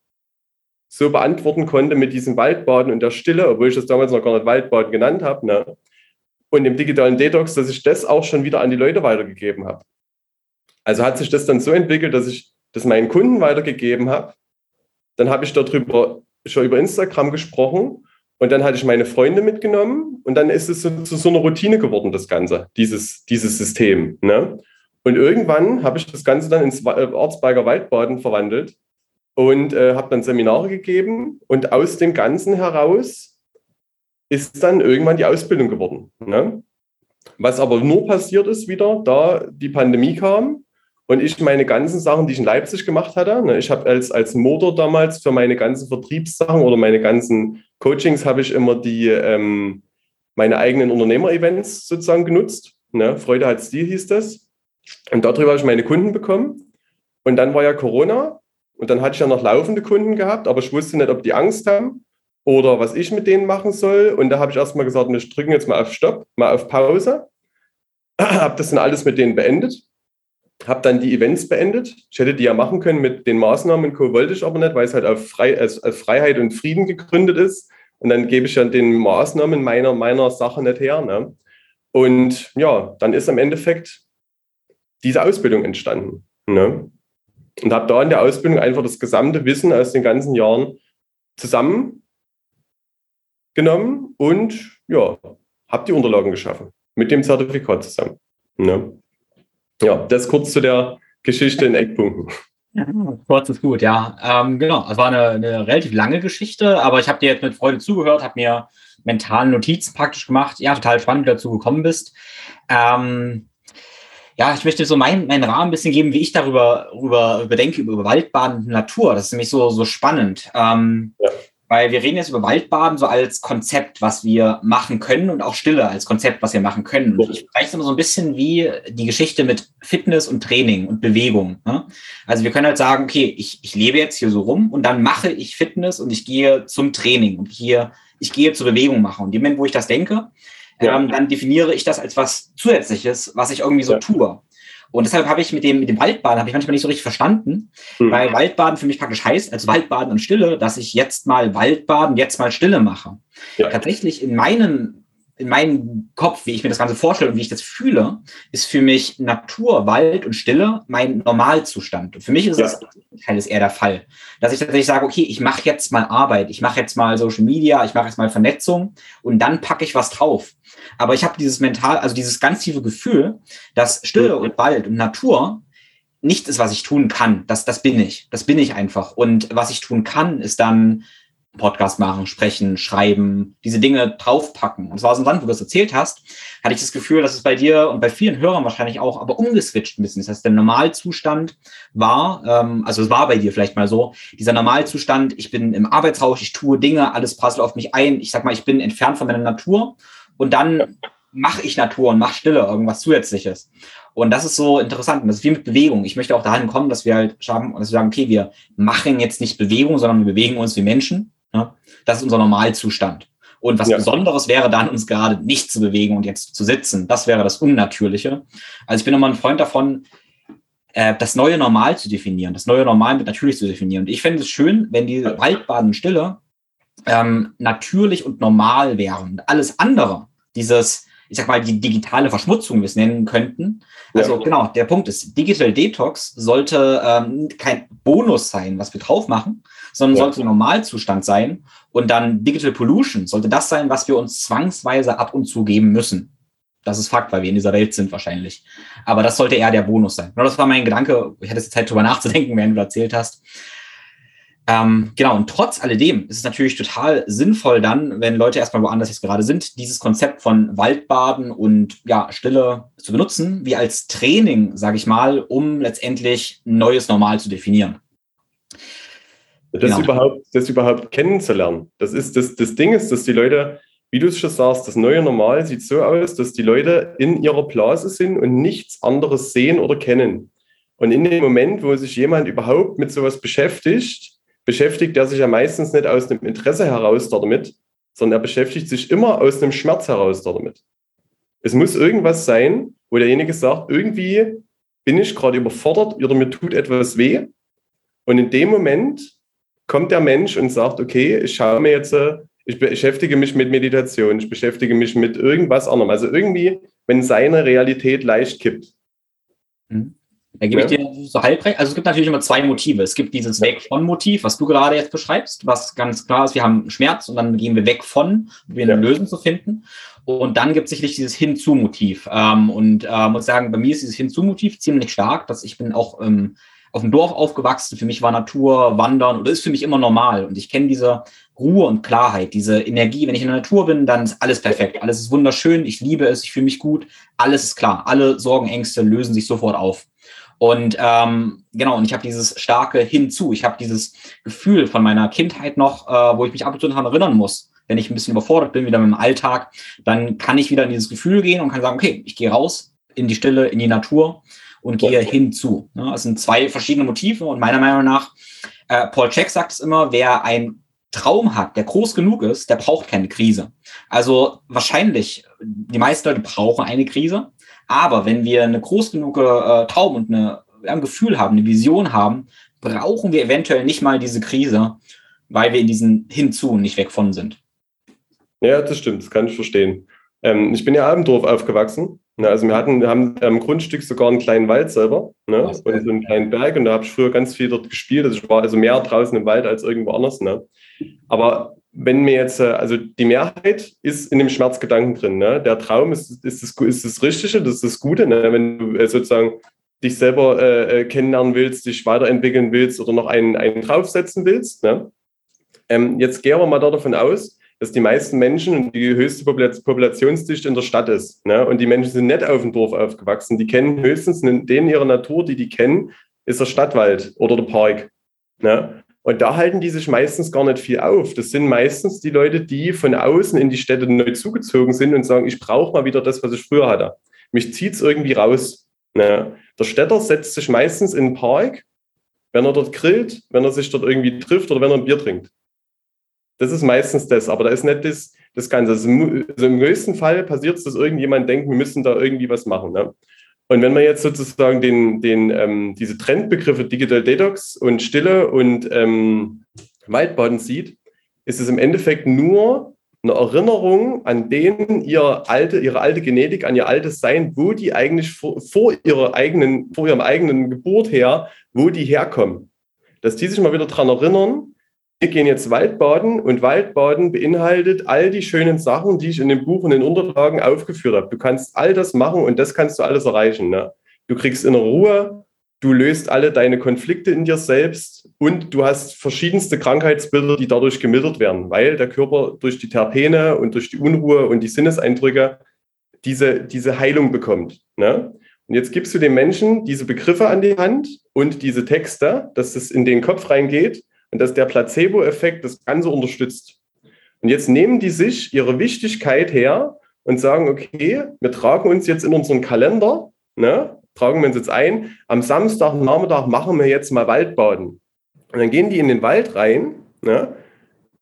so beantworten konnte mit diesem Waldbaden und der Stille, obwohl ich das damals noch gar nicht Waldbaden genannt habe, ne? Und dem digitalen Detox, dass ich das auch schon wieder an die Leute weitergegeben habe. Also hat sich das dann so entwickelt, dass ich das meinen Kunden weitergegeben habe. Dann habe ich darüber schon über Instagram gesprochen und dann hatte ich meine Freunde mitgenommen und dann ist es so, zu so einer Routine geworden, das Ganze, dieses, dieses System. Ne? Und irgendwann habe ich das Ganze dann ins Ortsberger Waldbaden verwandelt und äh, habe dann Seminare gegeben und aus dem Ganzen heraus ist dann irgendwann die Ausbildung geworden. Ne? Was aber nur passiert ist wieder, da die Pandemie kam und ich meine ganzen Sachen, die ich in Leipzig gemacht hatte, ne, ich habe als, als Motor damals für meine ganzen Vertriebssachen oder meine ganzen Coachings habe ich immer die, ähm, meine eigenen Unternehmer-Events sozusagen genutzt. Ne? Freude hat Stil hieß das. Und darüber habe ich meine Kunden bekommen. Und dann war ja Corona und dann hatte ich ja noch laufende Kunden gehabt, aber ich wusste nicht, ob die Angst haben oder was ich mit denen machen soll. Und da habe ich erstmal gesagt, wir drücken jetzt mal auf Stopp, mal auf Pause. (clears throat) habe das dann alles mit denen beendet habe dann die Events beendet. Ich hätte die ja machen können mit den Maßnahmen Co. wollte ich aber nicht, weil es halt auf, Frei, auf Freiheit und Frieden gegründet ist. Und dann gebe ich ja den Maßnahmen meiner, meiner Sache nicht her. Ne? Und ja, dann ist im Endeffekt diese Ausbildung entstanden. Ne? Und habe da in der Ausbildung einfach das gesamte Wissen aus den ganzen Jahren zusammengenommen und ja, habe die Unterlagen geschaffen mit dem Zertifikat zusammen. Ne? Ja, das kurz zu der Geschichte in Eckpunkten. Ja, kurz ist gut, ja. Ähm, genau, es war eine, eine, relativ lange Geschichte, aber ich habe dir jetzt mit Freude zugehört, habe mir mentalen Notizen praktisch gemacht. Ja, total spannend, wie du dazu gekommen bist. Ähm, ja, ich möchte so meinen mein Rahmen ein bisschen geben, wie ich darüber, darüber überdenke, über Waldbaden und Natur. Das ist nämlich so, so spannend. Ähm, ja. Weil wir reden jetzt über Waldbaden so als Konzept, was wir machen können und auch Stille als Konzept, was wir machen können. Und ich vergleiche es immer so ein bisschen wie die Geschichte mit Fitness und Training und Bewegung. Ne? Also wir können halt sagen, okay, ich, ich lebe jetzt hier so rum und dann mache ich Fitness und ich gehe zum Training und hier, ich gehe zur Bewegung machen. Und im Moment, wo ich das denke, ja. ähm, dann definiere ich das als was Zusätzliches, was ich irgendwie so ja. tue. Und deshalb habe ich mit dem, mit dem Waldbaden, habe ich manchmal nicht so richtig verstanden, mhm. weil Waldbaden für mich praktisch heißt, als Waldbaden und Stille, dass ich jetzt mal Waldbaden, jetzt mal Stille mache. Ja. Tatsächlich in meinen in meinem Kopf, wie ich mir das Ganze vorstelle und wie ich das fühle, ist für mich Natur, Wald und Stille mein Normalzustand. Und für mich ist ja. das halt eher der Fall, dass ich tatsächlich sage, okay, ich mache jetzt mal Arbeit, ich mache jetzt mal Social Media, ich mache jetzt mal Vernetzung und dann packe ich was drauf. Aber ich habe dieses mental, also dieses ganz tiefe Gefühl, dass Stille und Wald und Natur nichts ist, was ich tun kann. Das, das bin ich. Das bin ich einfach. Und was ich tun kann, ist dann Podcast machen, sprechen, schreiben, diese Dinge draufpacken. Und zwar aus dem Land, wo du das erzählt hast, hatte ich das Gefühl, dass es bei dir und bei vielen Hörern wahrscheinlich auch, aber umgeswitcht ein bisschen. Das heißt, der Normalzustand war, ähm, also es war bei dir vielleicht mal so, dieser Normalzustand, ich bin im Arbeitsrausch, ich tue Dinge, alles prasselt auf mich ein. Ich sag mal, ich bin entfernt von meiner Natur und dann mache ich Natur und mache Stille, irgendwas Zusätzliches. Und das ist so interessant. Und das ist wie mit Bewegung. Ich möchte auch dahin kommen, dass wir halt schaffen und dass wir sagen, okay, wir machen jetzt nicht Bewegung, sondern wir bewegen uns wie Menschen. Ja? Das ist unser Normalzustand. Und was ja. Besonderes wäre dann, uns gerade nicht zu bewegen und jetzt zu sitzen. Das wäre das Unnatürliche. Also ich bin immer ein Freund davon, äh, das neue Normal zu definieren, das neue Normal mit natürlich zu definieren. Und ich fände es schön, wenn die Waldbadenstille ähm, natürlich und normal wären. Alles andere, dieses, ich sag mal, die digitale Verschmutzung, wie wir es nennen könnten. Also ja. genau, der Punkt ist, Digital Detox sollte ähm, kein Bonus sein, was wir drauf machen, sondern ja. sollte Normalzustand sein. Und dann Digital Pollution sollte das sein, was wir uns zwangsweise ab und zu geben müssen. Das ist Fakt, weil wir in dieser Welt sind wahrscheinlich. Aber das sollte eher der Bonus sein. Nur das war mein Gedanke. Ich hatte jetzt Zeit, drüber nachzudenken, während du erzählt hast. Ähm, genau, und trotz alledem ist es natürlich total sinnvoll dann, wenn Leute erstmal woanders jetzt gerade sind, dieses Konzept von Waldbaden und ja, Stille zu benutzen, wie als Training, sage ich mal, um letztendlich ein neues Normal zu definieren. Das, genau. überhaupt, das überhaupt kennenzulernen. Das ist das, das Ding ist, dass die Leute, wie du es schon sagst, das neue Normal sieht so aus, dass die Leute in ihrer Blase sind und nichts anderes sehen oder kennen. Und in dem Moment, wo sich jemand überhaupt mit sowas beschäftigt, beschäftigt er sich ja meistens nicht aus einem Interesse heraus damit, sondern er beschäftigt sich immer aus einem Schmerz heraus damit. Es muss irgendwas sein, wo derjenige sagt, irgendwie bin ich gerade überfordert oder mir tut etwas weh. Und in dem Moment kommt der Mensch und sagt, okay, ich schaue mir jetzt, äh, ich beschäftige mich mit Meditation, ich beschäftige mich mit irgendwas anderem. Also irgendwie, wenn seine Realität leicht kippt. Mhm. Da gebe ich dir so halbrecht. Also es gibt natürlich immer zwei Motive. Es gibt dieses Weg von Motiv, was du gerade jetzt beschreibst, was ganz klar ist, wir haben Schmerz und dann gehen wir weg von, um eine ja. Lösung zu finden. Und dann gibt es sicherlich dieses Hinzu-Motiv. Ähm, und äh, muss sagen, bei mir ist dieses Hinzu-Motiv ziemlich stark, dass ich bin auch ähm, auf dem Dorf aufgewachsen. Für mich war Natur, Wandern oder ist für mich immer normal. Und ich kenne diese Ruhe und Klarheit, diese Energie. Wenn ich in der Natur bin, dann ist alles perfekt. Alles ist wunderschön. Ich liebe es. Ich fühle mich gut. Alles ist klar. Alle Sorgen, Ängste lösen sich sofort auf. Und ähm, genau, und ich habe dieses starke Hinzu. Ich habe dieses Gefühl von meiner Kindheit noch, äh, wo ich mich ab und zu daran erinnern muss. Wenn ich ein bisschen überfordert bin, wieder mit dem Alltag, dann kann ich wieder in dieses Gefühl gehen und kann sagen, okay, ich gehe raus in die Stille, in die Natur und gehe hinzu. Ne? Das sind zwei verschiedene Motive und meiner Meinung nach, äh, Paul Check sagt es immer, wer ein Traum hat, der groß genug ist, der braucht keine Krise. Also wahrscheinlich, die meisten Leute brauchen eine Krise, aber wenn wir eine groß genug äh, Traum und eine, ein Gefühl haben, eine Vision haben, brauchen wir eventuell nicht mal diese Krise, weil wir in diesen Hinzu nicht weg von sind. Ja, das stimmt, das kann ich verstehen. Ähm, ich bin ja Abendorf aufgewachsen. Ne? Also wir hatten, wir haben am Grundstück sogar einen kleinen Wald selber ne? und so einen kleinen Berg und da habe ich früher ganz viel dort gespielt. Also ich war also mehr draußen im Wald als irgendwo anders. Ne? Aber wenn mir jetzt, äh, also die Mehrheit ist in dem Schmerzgedanken drin. Ne? Der Traum ist, ist, das, ist das Richtige, das ist das Gute. Ne? Wenn du äh, sozusagen dich selber äh, äh, kennenlernen willst, dich weiterentwickeln willst oder noch einen, einen draufsetzen willst. Ne? Ähm, jetzt gehen wir mal davon aus, dass die meisten Menschen und die höchste Populationsdichte in der Stadt ist. Ne? Und die Menschen sind nicht auf dem Dorf aufgewachsen. Die kennen höchstens denen ihrer Natur, die die kennen, ist der Stadtwald oder der Park. Ne? Und da halten die sich meistens gar nicht viel auf. Das sind meistens die Leute, die von außen in die Städte neu zugezogen sind und sagen, ich brauche mal wieder das, was ich früher hatte. Mich zieht es irgendwie raus. Ne? Der Städter setzt sich meistens in den Park, wenn er dort grillt, wenn er sich dort irgendwie trifft oder wenn er ein Bier trinkt. Das ist meistens das, aber da ist nicht das, das Ganze. Also im größten Fall passiert es, dass irgendjemand denkt, wir müssen da irgendwie was machen. Ne? Und wenn man jetzt sozusagen den, den, ähm, diese Trendbegriffe Digital Detox und Stille und ähm, Waldbaden sieht, ist es im Endeffekt nur eine Erinnerung an denen ihr alte, ihre alte Genetik, an ihr altes Sein, wo die eigentlich vor, vor, ihrer eigenen, vor ihrem eigenen Geburt her, wo die herkommen. Dass die sich mal wieder daran erinnern, wir gehen jetzt Waldbaden und Waldbaden beinhaltet all die schönen Sachen, die ich in dem Buch und den Unterlagen aufgeführt habe. Du kannst all das machen und das kannst du alles erreichen. Ne? Du kriegst innere Ruhe, du löst alle deine Konflikte in dir selbst und du hast verschiedenste Krankheitsbilder, die dadurch gemildert werden, weil der Körper durch die Terpene und durch die Unruhe und die Sinneseindrücke diese, diese Heilung bekommt. Ne? Und jetzt gibst du den Menschen diese Begriffe an die Hand und diese Texte, dass es in den Kopf reingeht und dass der Placebo-Effekt das Ganze unterstützt. Und jetzt nehmen die sich ihre Wichtigkeit her und sagen, okay, wir tragen uns jetzt in unseren Kalender, ne, tragen wir uns jetzt ein, am Samstagnachmittag machen wir jetzt mal Waldbaden. Und dann gehen die in den Wald rein. Ne?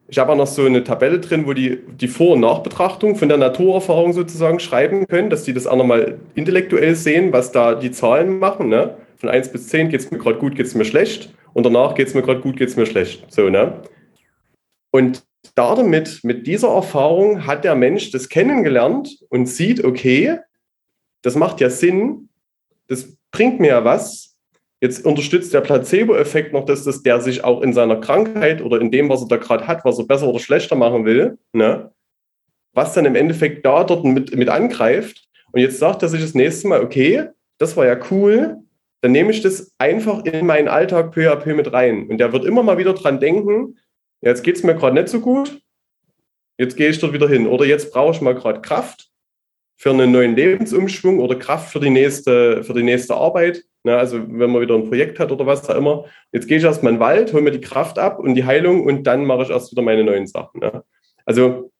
Ich habe auch noch so eine Tabelle drin, wo die die Vor- und Nachbetrachtung von der Naturerfahrung sozusagen schreiben können, dass die das auch nochmal intellektuell sehen, was da die Zahlen machen. Ne? Von 1 bis 10 geht es mir gerade gut, geht es mir schlecht und danach geht es mir gerade gut, geht es mir schlecht. So, ne? Und damit, mit dieser Erfahrung hat der Mensch das kennengelernt und sieht, okay, das macht ja Sinn, das bringt mir ja was. Jetzt unterstützt der Placebo-Effekt noch, dass das der sich auch in seiner Krankheit oder in dem, was er da gerade hat, was er besser oder schlechter machen will, ne? was dann im Endeffekt da dort mit, mit angreift. Und jetzt sagt er sich das nächste Mal, okay, das war ja cool, dann nehme ich das einfach in meinen Alltag peu à peu mit rein. Und der wird immer mal wieder dran denken, jetzt geht es mir gerade nicht so gut, jetzt gehe ich dort wieder hin. Oder jetzt brauche ich mal gerade Kraft für einen neuen Lebensumschwung oder Kraft für die nächste, für die nächste Arbeit. Na, also wenn man wieder ein Projekt hat oder was da immer. Jetzt gehe ich erstmal in den Wald, hole mir die Kraft ab und die Heilung und dann mache ich erst wieder meine neuen Sachen. Ne? Also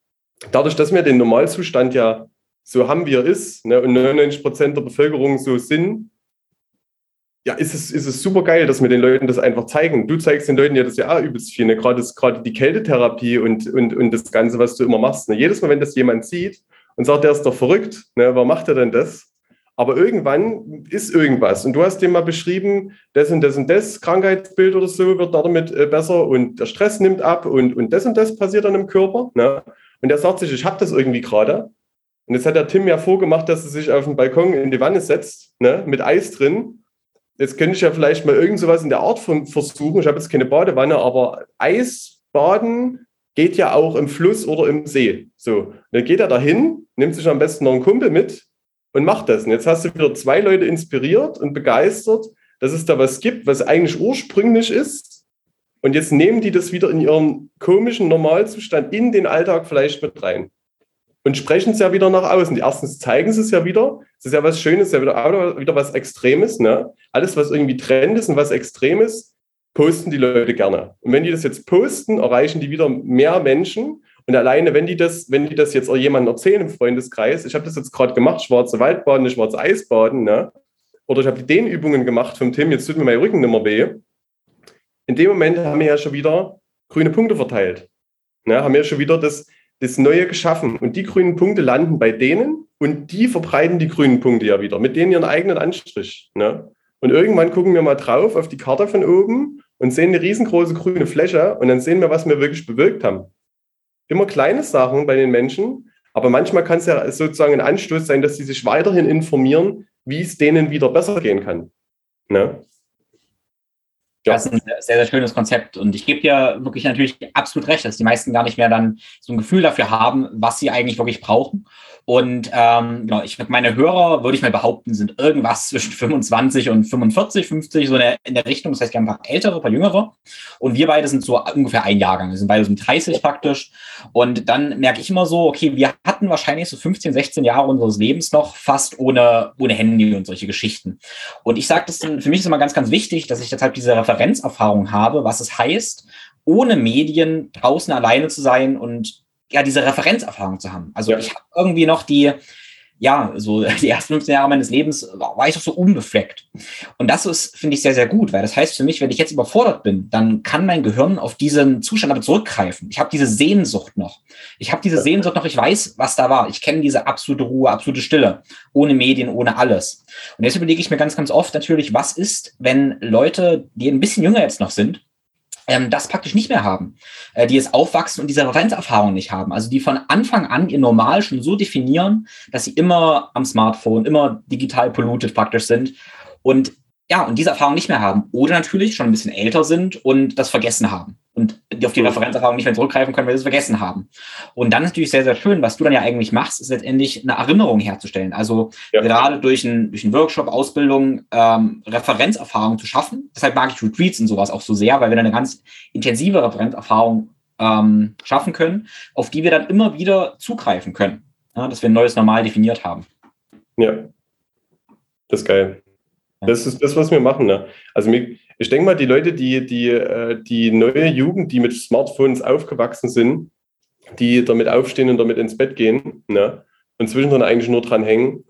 dadurch, dass wir den Normalzustand ja so haben, wie er ist, ne, und 99 Prozent der Bevölkerung so sind, ja, ist es, ist es super geil, dass wir den Leuten das einfach zeigen. Du zeigst den Leuten ja das ja auch übelst viel, ne? gerade, gerade die Kältetherapie und, und, und das Ganze, was du immer machst. Ne? Jedes Mal, wenn das jemand sieht und sagt, der ist doch verrückt, ne? warum macht er denn das? Aber irgendwann ist irgendwas. Und du hast dem mal beschrieben, das und das und das Krankheitsbild oder so wird damit äh, besser und der Stress nimmt ab und, und das und das passiert dann im Körper. Ne? Und der sagt sich, ich habe das irgendwie gerade. Und jetzt hat der Tim ja vorgemacht, dass er sich auf den Balkon in die Wanne setzt, ne? mit Eis drin jetzt könnte ich ja vielleicht mal irgend sowas in der Art von versuchen. Ich habe jetzt keine Badewanne, aber Eisbaden geht ja auch im Fluss oder im See. So, dann geht er dahin, nimmt sich am besten noch einen Kumpel mit und macht das. Und jetzt hast du wieder zwei Leute inspiriert und begeistert, dass es da was gibt, was eigentlich ursprünglich ist. Und jetzt nehmen die das wieder in ihren komischen Normalzustand in den Alltag vielleicht mit rein und sprechen es ja wieder nach außen. Erstens zeigen sie es ja wieder. Es ist ja was Schönes, ja wieder, wieder was Extremes. Ne? Alles, was irgendwie Trend ist und was Extremes, posten die Leute gerne. Und wenn die das jetzt posten, erreichen die wieder mehr Menschen. Und alleine, wenn die das, wenn die das jetzt auch jemandem erzählen im Freundeskreis, ich habe das jetzt gerade gemacht, schwarze Waldbaden, schwarze Eisbaden, ne? oder ich habe die Dehnübungen gemacht vom Tim, jetzt tut mir mein Rücken nicht mehr weh. In dem Moment haben wir ja schon wieder grüne Punkte verteilt. Ne? Haben wir schon wieder das, das Neue geschaffen. Und die grünen Punkte landen bei denen und die verbreiten die grünen Punkte ja wieder mit denen ihren eigenen Anstrich. Ne? Und irgendwann gucken wir mal drauf auf die Karte von oben und sehen eine riesengroße grüne Fläche und dann sehen wir, was wir wirklich bewirkt haben. Immer kleine Sachen bei den Menschen, aber manchmal kann es ja sozusagen ein Anstoß sein, dass sie sich weiterhin informieren, wie es denen wieder besser gehen kann. Ne? Ja. Das ist ein sehr, sehr schönes Konzept. Und ich gebe dir wirklich natürlich absolut recht, dass die meisten gar nicht mehr dann so ein Gefühl dafür haben, was sie eigentlich wirklich brauchen. Und ähm, genau, ich meine Hörer, würde ich mal behaupten, sind irgendwas zwischen 25 und 45, 50, so in der, in der Richtung. Das heißt, wir haben ein paar ältere, ein paar jüngere. Und wir beide sind so ungefähr ein Jahrgang. Wir sind beide so 30 praktisch. Und dann merke ich immer so, okay, wir hatten wahrscheinlich so 15, 16 Jahre unseres Lebens noch fast ohne, ohne Handy und solche Geschichten. Und ich sage das, für mich ist immer ganz, ganz wichtig, dass ich deshalb diese Referenzerfahrung habe, was es heißt, ohne Medien draußen alleine zu sein und ja, diese Referenzerfahrung zu haben. Also ja. ich habe irgendwie noch die, ja, so (laughs) die ersten 15 Jahre meines Lebens war ich doch so unbefleckt. Und das ist, finde ich, sehr, sehr gut, weil das heißt für mich, wenn ich jetzt überfordert bin, dann kann mein Gehirn auf diesen Zustand aber zurückgreifen. Ich habe diese Sehnsucht noch. Ich habe diese Sehnsucht noch, ich weiß, was da war. Ich kenne diese absolute Ruhe, absolute Stille, ohne Medien, ohne alles. Und jetzt überlege ich mir ganz, ganz oft natürlich, was ist, wenn Leute, die ein bisschen jünger jetzt noch sind, ähm, das praktisch nicht mehr haben, äh, die jetzt aufwachsen und diese Referenzerfahrung nicht haben. Also die von Anfang an ihr Normal schon so definieren, dass sie immer am Smartphone, immer digital polluted praktisch sind und ja, und diese Erfahrung nicht mehr haben. Oder natürlich schon ein bisschen älter sind und das vergessen haben. Und die auf die Referenzerfahrung nicht mehr zurückgreifen können, weil sie es vergessen haben. Und dann ist natürlich sehr, sehr schön, was du dann ja eigentlich machst, ist letztendlich eine Erinnerung herzustellen. Also ja. gerade durch einen, durch einen Workshop, Ausbildung, ähm, Referenzerfahrung zu schaffen. Deshalb mag ich Retreats und sowas auch so sehr, weil wir dann eine ganz intensive Referenzerfahrung ähm, schaffen können, auf die wir dann immer wieder zugreifen können. Ja, dass wir ein neues Normal definiert haben. Ja, das ist geil. Das ist das, was wir machen. Ne? Also ich denke mal, die Leute, die, die, äh, die neue Jugend, die mit Smartphones aufgewachsen sind, die damit aufstehen und damit ins Bett gehen ne? und zwischendrin eigentlich nur dran hängen,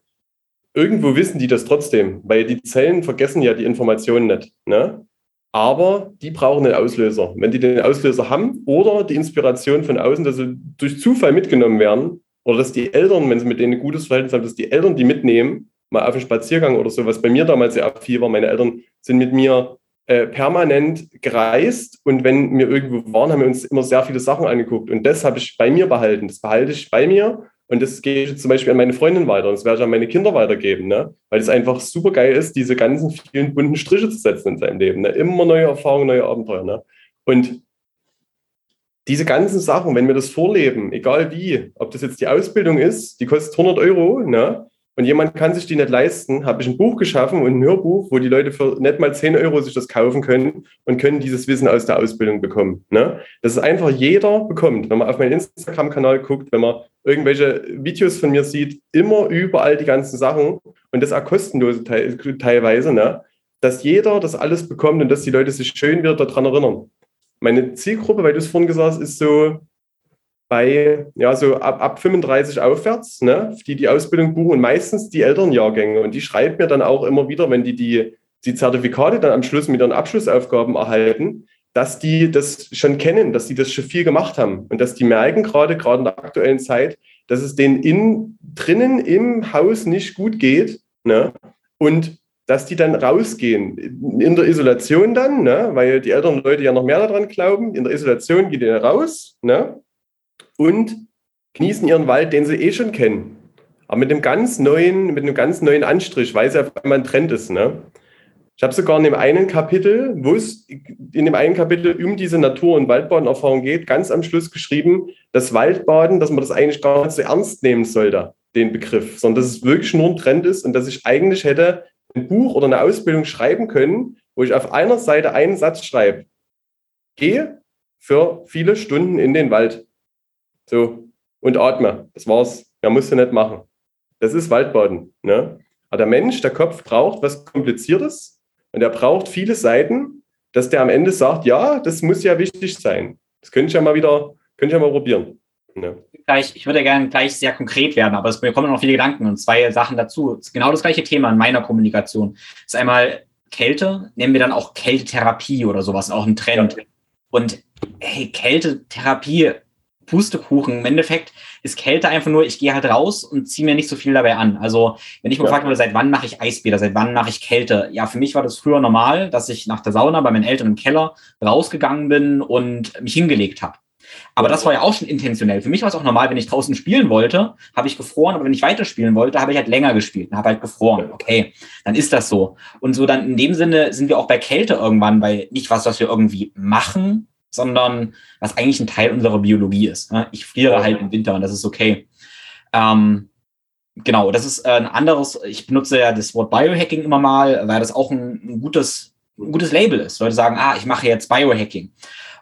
irgendwo wissen die das trotzdem, weil die Zellen vergessen ja die Informationen nicht. Ne? Aber die brauchen einen Auslöser. Wenn die den Auslöser haben oder die Inspiration von außen, dass sie durch Zufall mitgenommen werden oder dass die Eltern, wenn sie mit denen ein gutes Verhältnis haben, dass die Eltern die mitnehmen, mal auf einen Spaziergang oder so, was bei mir damals sehr viel war. Meine Eltern sind mit mir äh, permanent gereist und wenn wir irgendwo waren, haben wir uns immer sehr viele Sachen angeguckt und das habe ich bei mir behalten. Das behalte ich bei mir und das gehe ich zum Beispiel an meine Freundin weiter und das werde ich an meine Kinder weitergeben, ne? weil es einfach super geil ist, diese ganzen vielen bunten Striche zu setzen in seinem Leben. Ne? Immer neue Erfahrungen, neue Abenteuer. Ne? Und diese ganzen Sachen, wenn wir das vorleben, egal wie, ob das jetzt die Ausbildung ist, die kostet 100 Euro, ne? Und jemand kann sich die nicht leisten, habe ich ein Buch geschaffen und ein Hörbuch, wo die Leute für nicht mal 10 Euro sich das kaufen können und können dieses Wissen aus der Ausbildung bekommen. Ne? Das ist einfach jeder bekommt. Wenn man auf meinen Instagram-Kanal guckt, wenn man irgendwelche Videos von mir sieht, immer überall die ganzen Sachen und das auch kostenlos teilweise, ne? dass jeder das alles bekommt und dass die Leute sich schön wieder daran erinnern. Meine Zielgruppe, weil du es vorhin gesagt hast, ist so bei, ja, so ab, ab 35 aufwärts, ne, die die Ausbildung buchen und meistens die älteren Jahrgänge. Und die schreiben mir dann auch immer wieder, wenn die die, die Zertifikate dann am Schluss mit ihren Abschlussaufgaben erhalten, dass die das schon kennen, dass die das schon viel gemacht haben und dass die merken gerade, gerade in der aktuellen Zeit, dass es denen in, drinnen im Haus nicht gut geht ne, und dass die dann rausgehen. In der Isolation dann, ne, weil die älteren Leute ja noch mehr daran glauben, in der Isolation gehen die raus, ne, und genießen ihren Wald, den sie eh schon kennen. Aber mit einem ganz neuen, mit einem ganz neuen Anstrich, weil es ja auf einmal ein Trend ist. Ne? Ich habe sogar in dem einen Kapitel, wo es in dem einen Kapitel um diese Natur- und Waldbadenerfahrung geht, ganz am Schluss geschrieben, dass Waldbaden, dass man das eigentlich gar nicht so ernst nehmen sollte, den Begriff, sondern dass es wirklich nur ein Trend ist und dass ich eigentlich hätte ein Buch oder eine Ausbildung schreiben können, wo ich auf einer Seite einen Satz schreibe. Gehe für viele Stunden in den Wald. So, und atme. Das war's. Mehr musst du nicht machen. Das ist Waldbaden. Ne? Aber der Mensch, der Kopf braucht was Kompliziertes und er braucht viele Seiten, dass der am Ende sagt, ja, das muss ja wichtig sein. Das könnte ich ja mal wieder, könnte ich ja mal probieren. Ne? Gleich, ich würde gerne gleich sehr konkret werden, aber es kommen noch viele Gedanken und zwei Sachen dazu. genau das gleiche Thema in meiner Kommunikation. Das ist einmal Kälte, nennen wir dann auch Kältetherapie oder sowas, auch ein Trend. Ja. Und hey, Kältetherapie Pustekuchen. Im Endeffekt ist Kälte einfach nur, ich gehe halt raus und ziehe mir nicht so viel dabei an. Also, wenn ich mir ja. gefragt wurde, seit wann mache ich Eisbäder, seit wann mache ich Kälte? Ja, für mich war das früher normal, dass ich nach der Sauna bei meinen Eltern im Keller rausgegangen bin und mich hingelegt habe. Aber das war ja auch schon intentionell. Für mich war es auch normal, wenn ich draußen spielen wollte, habe ich gefroren, aber wenn ich weiterspielen wollte, habe ich halt länger gespielt und habe halt gefroren. Okay, dann ist das so. Und so dann in dem Sinne sind wir auch bei Kälte irgendwann bei nicht was, was wir irgendwie machen, sondern was eigentlich ein Teil unserer Biologie ist. Ne? Ich friere halt im Winter und das ist okay. Ähm, genau, das ist ein anderes, ich benutze ja das Wort Biohacking immer mal, weil das auch ein, gutes, ein gutes Label ist. Leute sagen, ah, ich mache jetzt Biohacking.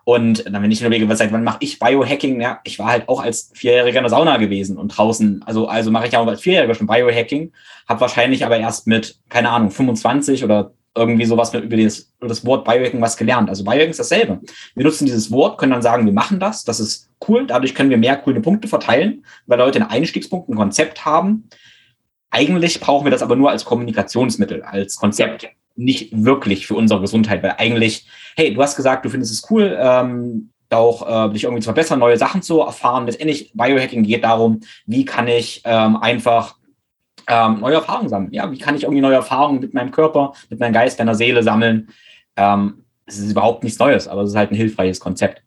Und dann, wenn ich überlege, was seit wann mache ich Biohacking? Ja, ich war halt auch als Vierjähriger in der Sauna gewesen und draußen, also, also mache ich auch als Vierjähriger schon Biohacking, habe wahrscheinlich aber erst mit, keine Ahnung, 25 oder irgendwie sowas mit über das, über das Wort Biohacking was gelernt. Also Biohacking ist dasselbe. Wir nutzen dieses Wort, können dann sagen, wir machen das, das ist cool, dadurch können wir mehr coole Punkte verteilen, weil Leute einen Einstiegspunkt, ein Konzept haben. Eigentlich brauchen wir das aber nur als Kommunikationsmittel, als Konzept, nicht wirklich für unsere Gesundheit, weil eigentlich, hey, du hast gesagt, du findest es cool, ähm, auch äh, dich irgendwie zu verbessern, neue Sachen zu erfahren. Letztendlich, Biohacking geht darum, wie kann ich ähm, einfach ähm, neue Erfahrungen sammeln. Ja, wie kann ich irgendwie neue Erfahrungen mit meinem Körper, mit meinem Geist, meiner Seele sammeln? Ähm, es ist überhaupt nichts Neues, aber es ist halt ein hilfreiches Konzept.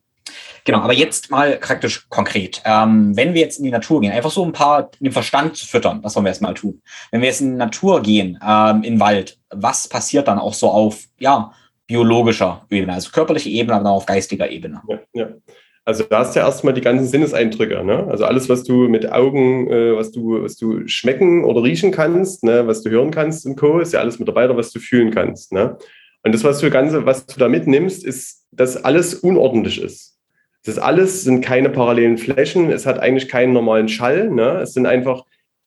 Genau, aber jetzt mal praktisch konkret. Ähm, wenn wir jetzt in die Natur gehen, einfach so ein paar den Verstand zu füttern, das wollen wir erstmal tun. Wenn wir jetzt in die Natur gehen, ähm, in Wald, was passiert dann auch so auf, ja, biologischer Ebene, also körperliche Ebene, aber auch auf geistiger Ebene? Ja, ja. Also da hast du ja erstmal die ganzen Sinneseindrücke. Ne? Also alles, was du mit Augen, äh, was, du, was du schmecken oder riechen kannst, ne? was du hören kannst und Co., ist ja alles mit dabei, was du fühlen kannst. Ne? Und das, was du, ganze, was du da mitnimmst, ist, dass alles unordentlich ist. Das alles sind keine parallelen Flächen, es hat eigentlich keinen normalen Schall. Ne? Es sind einfach,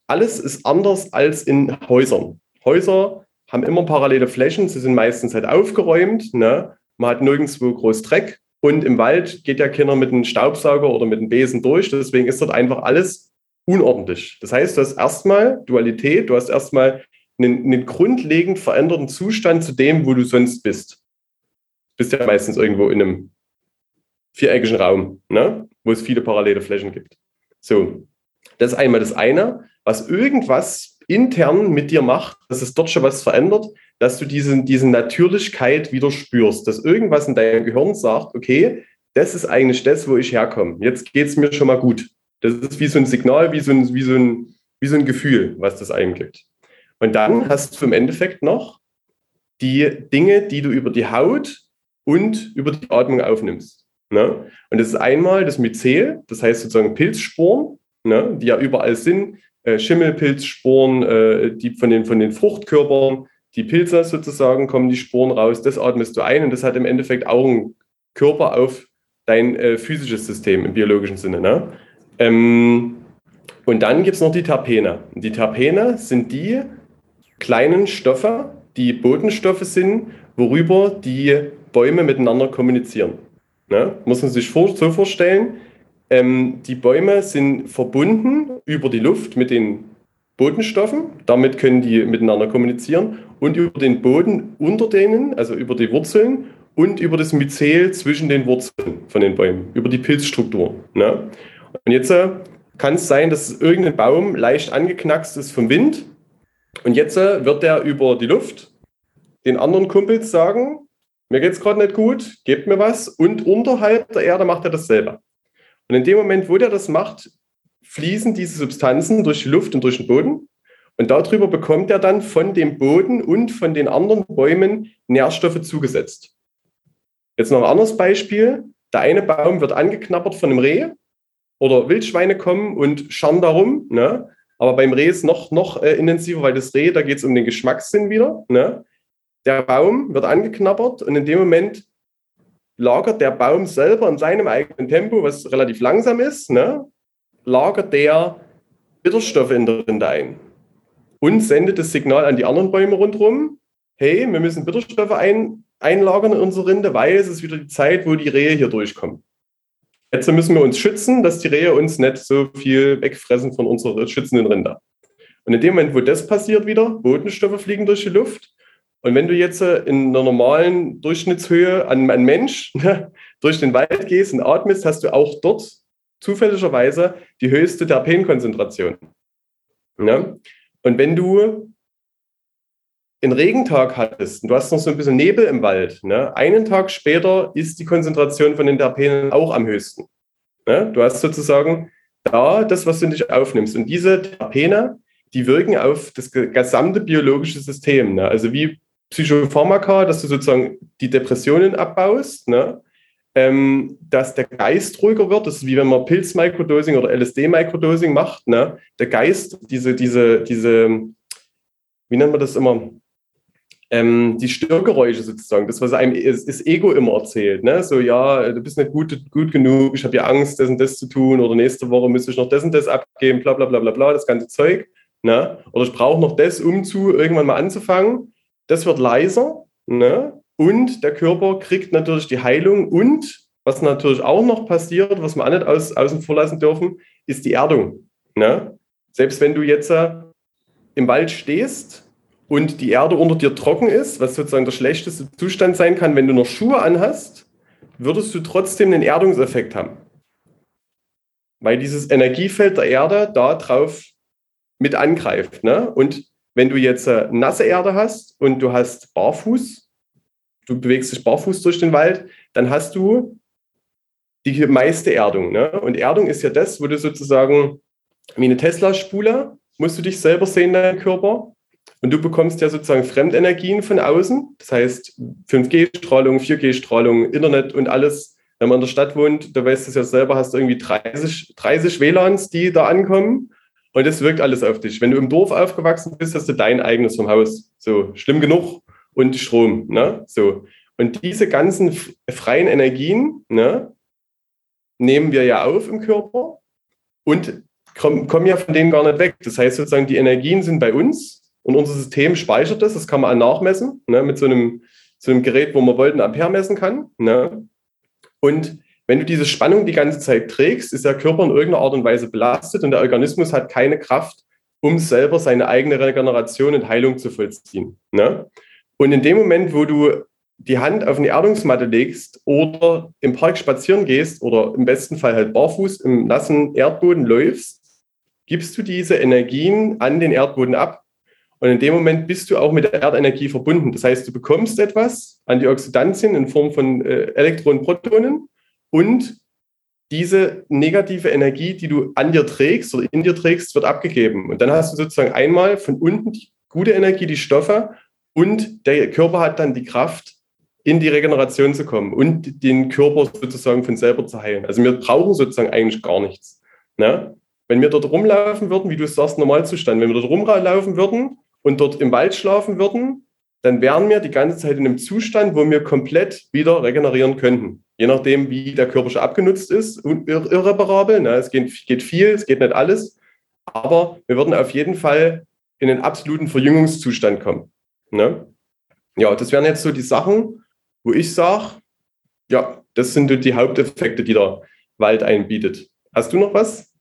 alles ist anders als in Häusern. Häuser haben immer parallele Flächen, sie sind meistens halt aufgeräumt. Ne? Man hat nirgendwo groß Dreck, und im Wald geht ja keiner mit einem Staubsauger oder mit einem Besen durch. Deswegen ist dort einfach alles unordentlich. Das heißt, du hast erstmal Dualität, du hast erstmal einen, einen grundlegend veränderten Zustand zu dem, wo du sonst bist. Du bist ja meistens irgendwo in einem viereckigen Raum, ne? wo es viele parallele Flächen gibt. So, das ist einmal das eine, was irgendwas intern mit dir macht, dass es dort schon was verändert, dass du diesen, diese Natürlichkeit wieder spürst, dass irgendwas in deinem Gehirn sagt, okay, das ist eigentlich das, wo ich herkomme. Jetzt geht es mir schon mal gut. Das ist wie so ein Signal, wie so ein, wie so ein, wie so ein Gefühl, was das einem gibt. Und dann hast du im Endeffekt noch die Dinge, die du über die Haut und über die Atmung aufnimmst. Ne? Und das ist einmal das Myzel, das heißt sozusagen Pilzsporen, ne? die ja überall sind, äh, Schimmelpilzsporen, äh, die von den, von den Fruchtkörpern, die Pilze sozusagen, kommen die Sporen raus, das atmest du ein und das hat im Endeffekt auch einen Körper auf dein äh, physisches System im biologischen Sinne. Ne? Ähm, und dann gibt es noch die Terpene. Die Terpene sind die kleinen Stoffe, die Botenstoffe sind, worüber die Bäume miteinander kommunizieren. Ne? Muss man sich vor, so vorstellen, ähm, die Bäume sind verbunden über die Luft mit den Bodenstoffen, damit können die miteinander kommunizieren und über den Boden unter denen, also über die Wurzeln und über das Myzel zwischen den Wurzeln von den Bäumen, über die Pilzstruktur. Ne? Und jetzt äh, kann es sein, dass irgendein Baum leicht angeknackst ist vom Wind und jetzt äh, wird der über die Luft den anderen Kumpels sagen, mir geht es gerade nicht gut, gebt mir was und unterhalb der Erde macht er dasselbe. Und in dem Moment, wo der das macht, fließen diese Substanzen durch die Luft und durch den Boden. Und darüber bekommt er dann von dem Boden und von den anderen Bäumen Nährstoffe zugesetzt. Jetzt noch ein anderes Beispiel. Der eine Baum wird angeknabbert von einem Reh oder Wildschweine kommen und scharren darum. Ne? Aber beim Reh ist noch, noch äh, intensiver, weil das Reh, da geht es um den Geschmackssinn wieder. Ne? Der Baum wird angeknabbert und in dem Moment lagert der Baum selber in seinem eigenen Tempo, was relativ langsam ist, ne? Lagert der Bitterstoffe in der Rinde ein und sendet das Signal an die anderen Bäume rundherum, hey, wir müssen Bitterstoffe ein, einlagern in unsere Rinde, weil es ist wieder die Zeit, wo die Rehe hier durchkommen. Jetzt müssen wir uns schützen, dass die Rehe uns nicht so viel wegfressen von unserer schützenden Rinde. Und in dem Moment, wo das passiert wieder, Botenstoffe fliegen durch die Luft. Und wenn du jetzt äh, in einer normalen Durchschnittshöhe an einen Mensch (laughs) durch den Wald gehst und atmest, hast du auch dort zufälligerweise die höchste Terpenkonzentration. Ja? Und wenn du einen Regentag hattest und du hast noch so ein bisschen Nebel im Wald, ne? einen Tag später ist die Konzentration von den Terpenen auch am höchsten. Ne? Du hast sozusagen da das, was du nicht aufnimmst. Und diese Terpene, die wirken auf das gesamte biologische System. Ne? Also wie Psychopharmaka, dass du sozusagen die Depressionen abbaust, ne? Ähm, dass der Geist ruhiger wird. Das ist wie wenn man Pilz-Microdosing oder LSD-Microdosing macht. Ne? Der Geist, diese, diese, diese, wie nennt man das immer? ähm, die Störgeräusche sozusagen, das, was einem das, das Ego immer erzählt. Ne? So, ja, du bist nicht gut, gut genug, ich habe ja Angst, das und das zu tun oder nächste Woche müsste ich noch das und das abgeben, bla bla bla bla bla, das ganze Zeug. Ne? Oder ich brauche noch das, um zu irgendwann mal anzufangen. Das wird leiser ne? Und der Körper kriegt natürlich die Heilung und was natürlich auch noch passiert, was wir auch nicht aus, außen vor lassen dürfen, ist die Erdung. Ne? Selbst wenn du jetzt äh, im Wald stehst und die Erde unter dir trocken ist, was sozusagen der schlechteste Zustand sein kann, wenn du noch Schuhe anhast, würdest du trotzdem einen Erdungseffekt haben. Weil dieses Energiefeld der Erde da drauf mit angreift. Ne? Und wenn du jetzt äh, nasse Erde hast und du hast Barfuß, du bewegst dich barfuß durch den Wald, dann hast du die meiste Erdung. Ne? Und Erdung ist ja das, wo du sozusagen wie eine Tesla-Spule, musst du dich selber sehen, deinen Körper. Und du bekommst ja sozusagen Fremdenergien von außen, das heißt 5G-Strahlung, 4G-Strahlung, Internet und alles. Wenn man in der Stadt wohnt, da weißt du es ja selber, hast du irgendwie 30, 30 WLANs, die da ankommen. Und das wirkt alles auf dich. Wenn du im Dorf aufgewachsen bist, hast du dein eigenes vom Haus. So, schlimm genug. Und Strom. Ne? So. Und diese ganzen freien Energien ne, nehmen wir ja auf im Körper und kommen ja von denen gar nicht weg. Das heißt sozusagen, die Energien sind bei uns und unser System speichert das, das kann man nachmessen, ne, mit so einem, so einem Gerät, wo man Volt Ampere messen kann. Ne. Und wenn du diese Spannung die ganze Zeit trägst, ist der Körper in irgendeiner Art und Weise belastet und der Organismus hat keine Kraft, um selber seine eigene Regeneration und Heilung zu vollziehen. Ne? Und in dem Moment, wo du die Hand auf eine Erdungsmatte legst oder im Park spazieren gehst oder im besten Fall halt barfuß im nassen Erdboden läufst, gibst du diese Energien an den Erdboden ab und in dem Moment bist du auch mit der Erdenergie verbunden. Das heißt, du bekommst etwas, Antioxidantien in Form von äh, Elektronen, Protonen und diese negative Energie, die du an dir trägst oder in dir trägst, wird abgegeben. Und dann hast du sozusagen einmal von unten die gute Energie, die Stoffe und der Körper hat dann die Kraft, in die Regeneration zu kommen und den Körper sozusagen von selber zu heilen. Also wir brauchen sozusagen eigentlich gar nichts. Ne? wenn wir dort rumlaufen würden, wie du sagst, Normalzustand, wenn wir dort rumlaufen würden und dort im Wald schlafen würden, dann wären wir die ganze Zeit in einem Zustand, wo wir komplett wieder regenerieren könnten. Je nachdem, wie der Körper schon abgenutzt ist, irreparabel. Ne? Es geht, geht viel, es geht nicht alles. Aber wir würden auf jeden Fall in einen absoluten Verjüngungszustand kommen. Ne? Ja, das wären jetzt so die Sachen, wo ich sage, ja, das sind die Haupteffekte, die der Wald einbietet. Hast du noch was?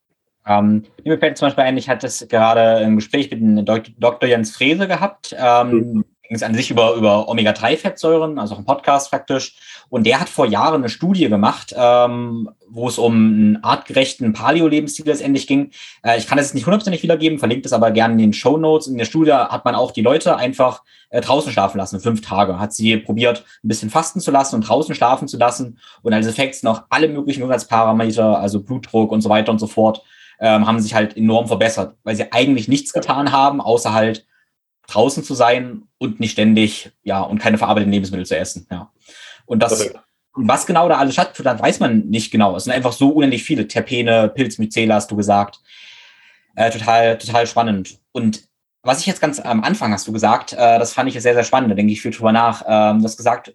Ähm, mir fällt zum Beispiel ein, ich hatte es gerade im Gespräch mit dem Dr. Jens Frese gehabt. Ähm, mhm ging es an sich über, über Omega-3-Fettsäuren, also auch ein Podcast praktisch. Und der hat vor Jahren eine Studie gemacht, ähm, wo es um einen artgerechten Paleo-Lebensstil letztendlich ging. Äh, ich kann es nicht hundertprozentig wiedergeben, verlinkt es aber gerne in den Show Notes. In der Studie hat man auch die Leute einfach äh, draußen schlafen lassen, fünf Tage. Hat sie probiert, ein bisschen fasten zu lassen und draußen schlafen zu lassen. Und als Effekt sind auch alle möglichen Gesundheitsparameter, also Blutdruck und so weiter und so fort, ähm, haben sich halt enorm verbessert, weil sie eigentlich nichts getan haben, außer halt draußen zu sein und nicht ständig, ja, und keine verarbeiteten Lebensmittel zu essen, ja. Und das, Perfekt. was genau da alles stattfindet, weiß man nicht genau. Es sind einfach so unendlich viele Terpene, Pilzmycela, hast du gesagt. Äh, total, total spannend. Und was ich jetzt ganz am Anfang hast du gesagt, äh, das fand ich sehr, sehr spannend, da denke ich viel drüber nach. Ähm, du hast gesagt,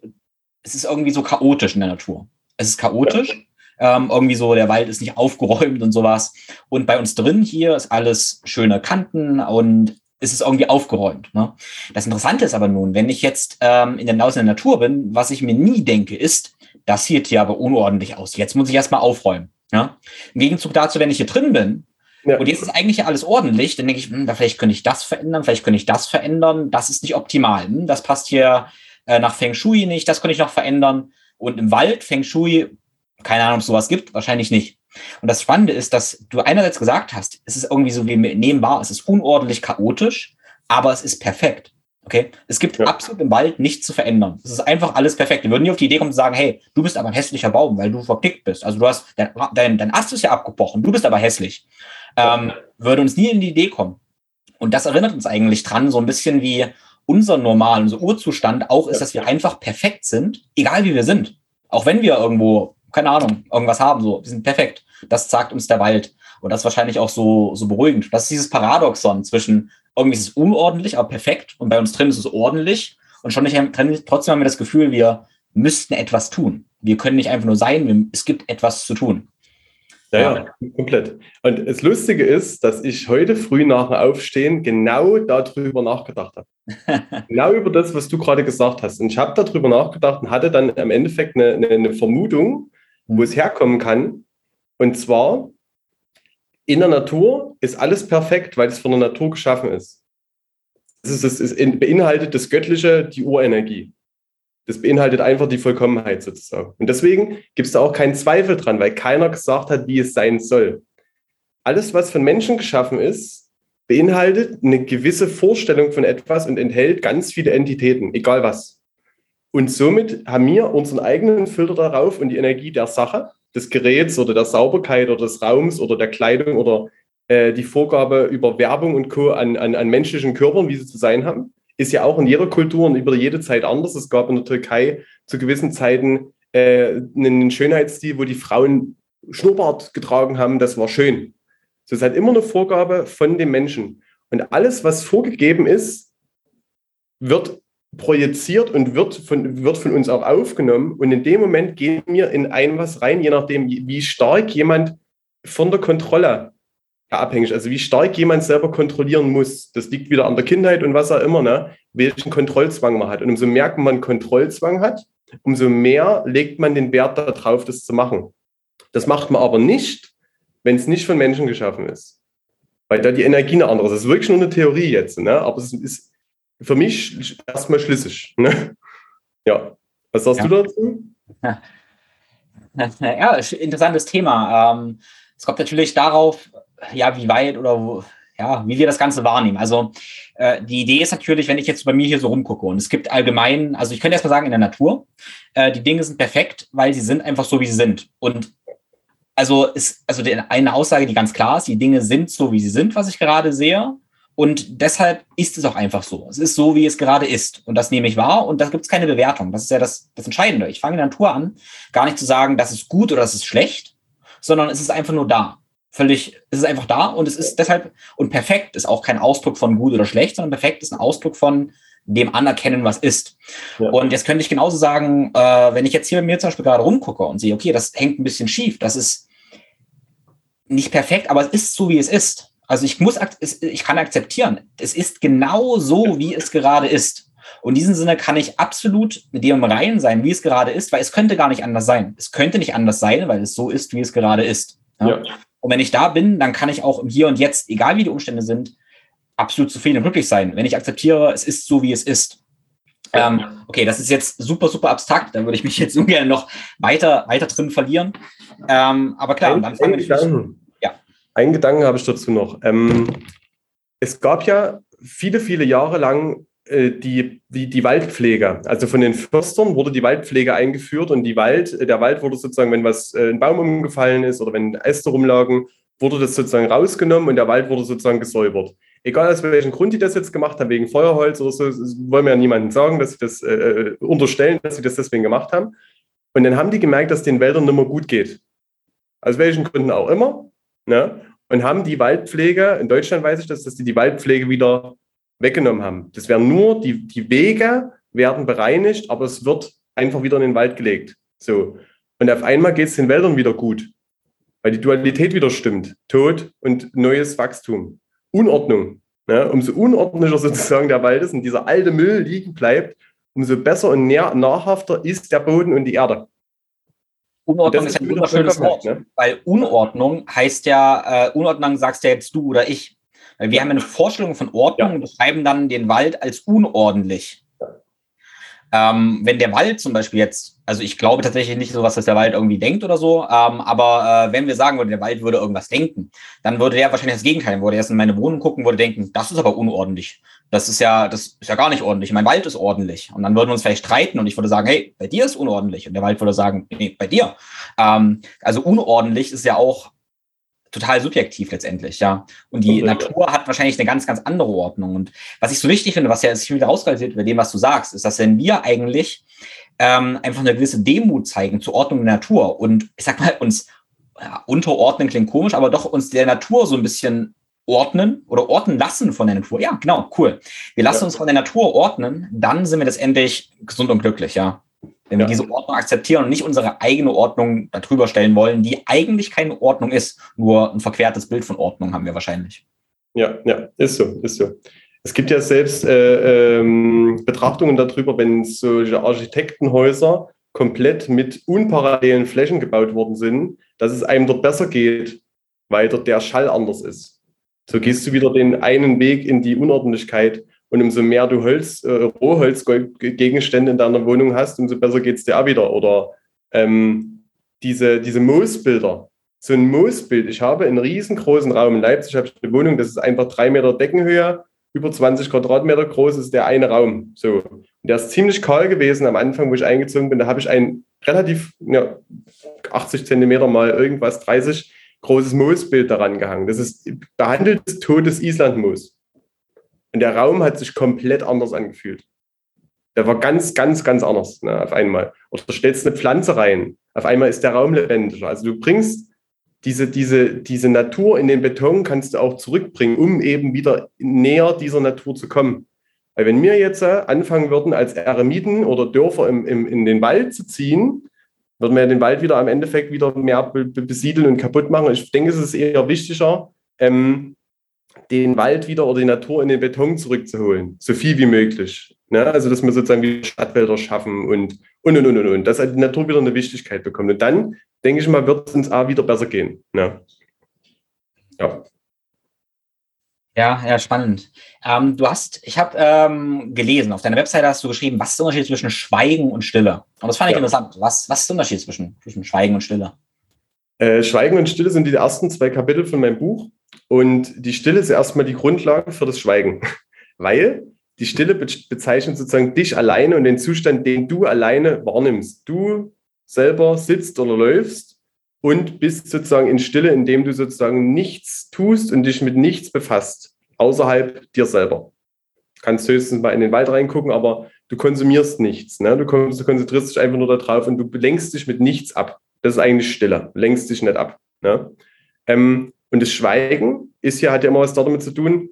es ist irgendwie so chaotisch in der Natur. Es ist chaotisch. Ja. Ähm, irgendwie so, der Wald ist nicht (laughs) aufgeräumt und sowas. Und bei uns drin hier ist alles schöne Kanten und ist es irgendwie aufgeräumt. Ne? Das Interessante ist aber nun, wenn ich jetzt ähm, in der der Natur bin, was ich mir nie denke, ist, das sieht hier aber unordentlich aus. Jetzt muss ich erstmal aufräumen. Ja? Im Gegenzug dazu, wenn ich hier drin bin, ja. und jetzt ist eigentlich alles ordentlich, dann denke ich, hm, vielleicht könnte ich das verändern, vielleicht könnte ich das verändern, das ist nicht optimal. Hm? Das passt hier äh, nach Feng Shui nicht, das könnte ich noch verändern. Und im Wald, Feng Shui, keine Ahnung, ob es sowas gibt, wahrscheinlich nicht. Und das Spannende ist, dass du einerseits gesagt hast, es ist irgendwie so wie nehmbar, es ist unordentlich chaotisch, aber es ist perfekt. Okay? Es gibt ja. absolut im Wald nichts zu verändern. Es ist einfach alles perfekt. Wir würden nie auf die Idee kommen zu sagen, hey, du bist aber ein hässlicher Baum, weil du verpickt bist. Also du hast, dein, dein, dein Ast ist ja abgebrochen, du bist aber hässlich. Ähm, würde uns nie in die Idee kommen. Und das erinnert uns eigentlich dran, so ein bisschen wie unser Normal, unser Urzustand auch ist, dass wir einfach perfekt sind, egal wie wir sind. Auch wenn wir irgendwo keine Ahnung, irgendwas haben, so, die sind perfekt. Das sagt uns der Wald. Und das ist wahrscheinlich auch so, so beruhigend. Das ist dieses Paradoxon zwischen, irgendwie ist es unordentlich, aber perfekt, und bei uns drin ist es ordentlich. Und schon nicht, trotzdem haben wir das Gefühl, wir müssten etwas tun. Wir können nicht einfach nur sein, wir, es gibt etwas zu tun. Ja, ja, komplett. Und das Lustige ist, dass ich heute früh nach dem Aufstehen genau darüber nachgedacht habe. (laughs) genau über das, was du gerade gesagt hast. Und ich habe darüber nachgedacht und hatte dann im Endeffekt eine, eine, eine Vermutung, wo es herkommen kann. Und zwar, in der Natur ist alles perfekt, weil es von der Natur geschaffen ist. Es, ist, es ist, beinhaltet das Göttliche, die Urenergie. Das beinhaltet einfach die Vollkommenheit sozusagen. Und deswegen gibt es da auch keinen Zweifel dran, weil keiner gesagt hat, wie es sein soll. Alles, was von Menschen geschaffen ist, beinhaltet eine gewisse Vorstellung von etwas und enthält ganz viele Entitäten, egal was. Und somit haben wir unseren eigenen Filter darauf und die Energie der Sache, des Geräts oder der Sauberkeit oder des Raums oder der Kleidung oder äh, die Vorgabe über Werbung und Co. An, an, an menschlichen Körpern, wie sie zu sein haben, ist ja auch in jeder Kultur und über jede Zeit anders. Es gab in der Türkei zu gewissen Zeiten äh, einen Schönheitsstil, wo die Frauen Schnurrbart getragen haben, das war schön. Das ist halt immer eine Vorgabe von dem Menschen. Und alles, was vorgegeben ist, wird projiziert und wird von, wird von uns auch aufgenommen. Und in dem Moment gehen wir in ein was rein, je nachdem, wie stark jemand von der Kontrolle abhängig, also wie stark jemand selber kontrollieren muss. Das liegt wieder an der Kindheit und was auch immer, ne? welchen Kontrollzwang man hat. Und umso mehr man Kontrollzwang hat, umso mehr legt man den Wert darauf, das zu machen. Das macht man aber nicht, wenn es nicht von Menschen geschaffen ist. Weil da die Energie eine andere ist. Das ist wirklich nur eine Theorie jetzt, ne? aber es ist für mich erstmal schlüssig. Ne? Ja, was sagst ja. du dazu? (laughs) Ja, interessantes Thema. Ähm, es kommt natürlich darauf, ja, wie weit oder wo, ja, wie wir das Ganze wahrnehmen. Also äh, die Idee ist natürlich, wenn ich jetzt bei mir hier so rumgucke und es gibt allgemein, also ich könnte erstmal sagen, in der Natur, äh, die Dinge sind perfekt, weil sie sind einfach so, wie sie sind. Und also ist also eine Aussage, die ganz klar ist, die Dinge sind so, wie sie sind, was ich gerade sehe. Und deshalb ist es auch einfach so. Es ist so, wie es gerade ist. Und das nehme ich wahr und da gibt es keine Bewertung. Das ist ja das, das Entscheidende. Ich fange in der Natur an, gar nicht zu sagen, das ist gut oder das ist schlecht, sondern es ist einfach nur da. völlig, es ist einfach da und es ist deshalb, und perfekt ist auch kein Ausdruck von gut oder schlecht, sondern perfekt ist ein Ausdruck von dem Anerkennen, was ist. Ja. Und jetzt könnte ich genauso sagen, äh, wenn ich jetzt hier mit mir zum Beispiel gerade rumgucke und sehe, okay, das hängt ein bisschen schief, das ist nicht perfekt, aber es ist so, wie es ist. Also ich muss, ich kann akzeptieren, es ist genau so, wie es gerade ist. Und in diesem Sinne kann ich absolut mit dem rein sein, wie es gerade ist, weil es könnte gar nicht anders sein. Es könnte nicht anders sein, weil es so ist, wie es gerade ist. Ja? Ja. Und wenn ich da bin, dann kann ich auch im Hier und Jetzt, egal wie die Umstände sind, absolut zufrieden und glücklich sein. Wenn ich akzeptiere, es ist so, wie es ist. Ähm, okay, das ist jetzt super, super abstrakt. Da würde ich mich jetzt (laughs) ungern noch weiter, weiter drin verlieren. Ähm, aber klar, dann fangen wir. Einen Gedanken habe ich dazu noch. Ähm, es gab ja viele, viele Jahre lang äh, die, die, die Waldpflege. Also von den Förstern wurde die Waldpflege eingeführt und die Wald, der Wald wurde sozusagen, wenn was äh, ein Baum umgefallen ist oder wenn Äste rumlagen, wurde das sozusagen rausgenommen und der Wald wurde sozusagen gesäubert. Egal aus welchem Grund die das jetzt gemacht haben, wegen Feuerholz oder so, wollen wir ja niemandem sagen, dass sie das äh, äh, unterstellen, dass sie das deswegen gemacht haben. Und dann haben die gemerkt, dass den Wäldern nicht mehr gut geht. Aus welchen Gründen auch immer. Ne? Und haben die Waldpflege, in Deutschland weiß ich das, dass die die Waldpflege wieder weggenommen haben. Das werden nur, die, die Wege werden bereinigt, aber es wird einfach wieder in den Wald gelegt. So. Und auf einmal geht es den Wäldern wieder gut, weil die Dualität wieder stimmt. Tod und neues Wachstum. Unordnung. Ne? Umso unordentlicher sozusagen der Wald ist und dieser alte Müll liegen bleibt, umso besser und nahrhafter ist der Boden und die Erde. Unordnung ist ein wunderschönes Wort, ne? weil Unordnung heißt ja, äh, Unordnung sagst ja jetzt du oder ich. Weil wir haben eine Vorstellung von Ordnung ja. und beschreiben dann den Wald als unordentlich. Ähm, wenn der Wald zum Beispiel jetzt, also ich glaube tatsächlich nicht so was, dass der Wald irgendwie denkt oder so, ähm, aber äh, wenn wir sagen würden, der Wald würde irgendwas denken, dann würde der wahrscheinlich das Gegenteil, würde erst in meine Wohnung gucken, würde denken, das ist aber unordentlich. Das ist ja, das ist ja gar nicht ordentlich. Mein Wald ist ordentlich. Und dann würden wir uns vielleicht streiten und ich würde sagen, hey, bei dir ist unordentlich. Und der Wald würde sagen, nee, bei dir. Ähm, also unordentlich ist ja auch total subjektiv letztendlich, ja. Und die okay. Natur hat wahrscheinlich eine ganz, ganz andere Ordnung. Und was ich so wichtig finde, was ja sich wieder rauskristallisiert bei dem, was du sagst, ist, dass wenn wir eigentlich ähm, einfach eine gewisse Demut zeigen zur Ordnung der Natur und ich sag mal, uns ja, unterordnen klingt komisch, aber doch uns der Natur so ein bisschen ordnen oder ordnen lassen von der Natur. Ja, genau, cool. Wir lassen ja. uns von der Natur ordnen, dann sind wir letztendlich gesund und glücklich, ja. Wenn wir diese Ordnung akzeptieren und nicht unsere eigene Ordnung darüber stellen wollen, die eigentlich keine Ordnung ist, nur ein verquertes Bild von Ordnung haben wir wahrscheinlich. Ja, ja, ist so, ist so. Es gibt ja selbst äh, ähm, Betrachtungen darüber, wenn solche Architektenhäuser komplett mit unparallelen Flächen gebaut worden sind, dass es einem dort besser geht, weil dort der Schall anders ist. So gehst du wieder den einen Weg in die Unordentlichkeit und umso mehr du Holz, äh, Rohholzgegenstände in deiner Wohnung hast, umso besser geht es dir auch wieder. Oder ähm, diese, diese Moosbilder. So ein Moosbild. Ich habe einen riesengroßen Raum in Leipzig, habe ich eine Wohnung, das ist einfach drei Meter Deckenhöhe, über 20 Quadratmeter groß ist der eine Raum. So. Und der ist ziemlich kahl gewesen am Anfang, wo ich eingezogen bin. Da habe ich ein relativ ja, 80 Zentimeter mal irgendwas, 30 großes Moosbild daran gehangen. Das ist behandeltes totes Islandmoos. Und der Raum hat sich komplett anders angefühlt. Der war ganz, ganz, ganz anders ne, auf einmal. Oder du stellst eine Pflanze rein, auf einmal ist der Raum lebendiger. Also du bringst diese, diese, diese Natur in den Beton, kannst du auch zurückbringen, um eben wieder näher dieser Natur zu kommen. Weil wenn wir jetzt äh, anfangen würden, als Eremiten oder Dörfer im, im, in den Wald zu ziehen, würden wir den Wald wieder am Endeffekt wieder mehr besiedeln und kaputt machen. Ich denke, es ist eher wichtiger, ähm, den Wald wieder oder die Natur in den Beton zurückzuholen, so viel wie möglich. Ne? Also, dass wir sozusagen wieder Stadtwälder schaffen und, und, und, und, und, dass halt die Natur wieder eine Wichtigkeit bekommt. Und dann, denke ich mal, wird es uns auch wieder besser gehen. Ne? Ja. Ja, ja, spannend. Ähm, du hast, ich habe ähm, gelesen, auf deiner Webseite hast du geschrieben, was ist der Unterschied zwischen Schweigen und Stille? Und das fand ich ja. interessant. Was, was ist der Unterschied zwischen, zwischen Schweigen und Stille? Äh, Schweigen und Stille sind die ersten zwei Kapitel von meinem Buch. Und die Stille ist erstmal die Grundlage für das Schweigen, (laughs) weil die Stille bezeichnet sozusagen dich alleine und den Zustand, den du alleine wahrnimmst. Du selber sitzt oder läufst und bist sozusagen in Stille, indem du sozusagen nichts tust und dich mit nichts befasst, außerhalb dir selber. Du kannst höchstens mal in den Wald reingucken, aber du konsumierst nichts. Ne? Du konzentrierst dich einfach nur darauf und du lenkst dich mit nichts ab. Das ist eigentlich Stille. lenkst dich nicht ab. Ne? Ähm, Und das Schweigen ist ja, hat ja immer was damit zu tun,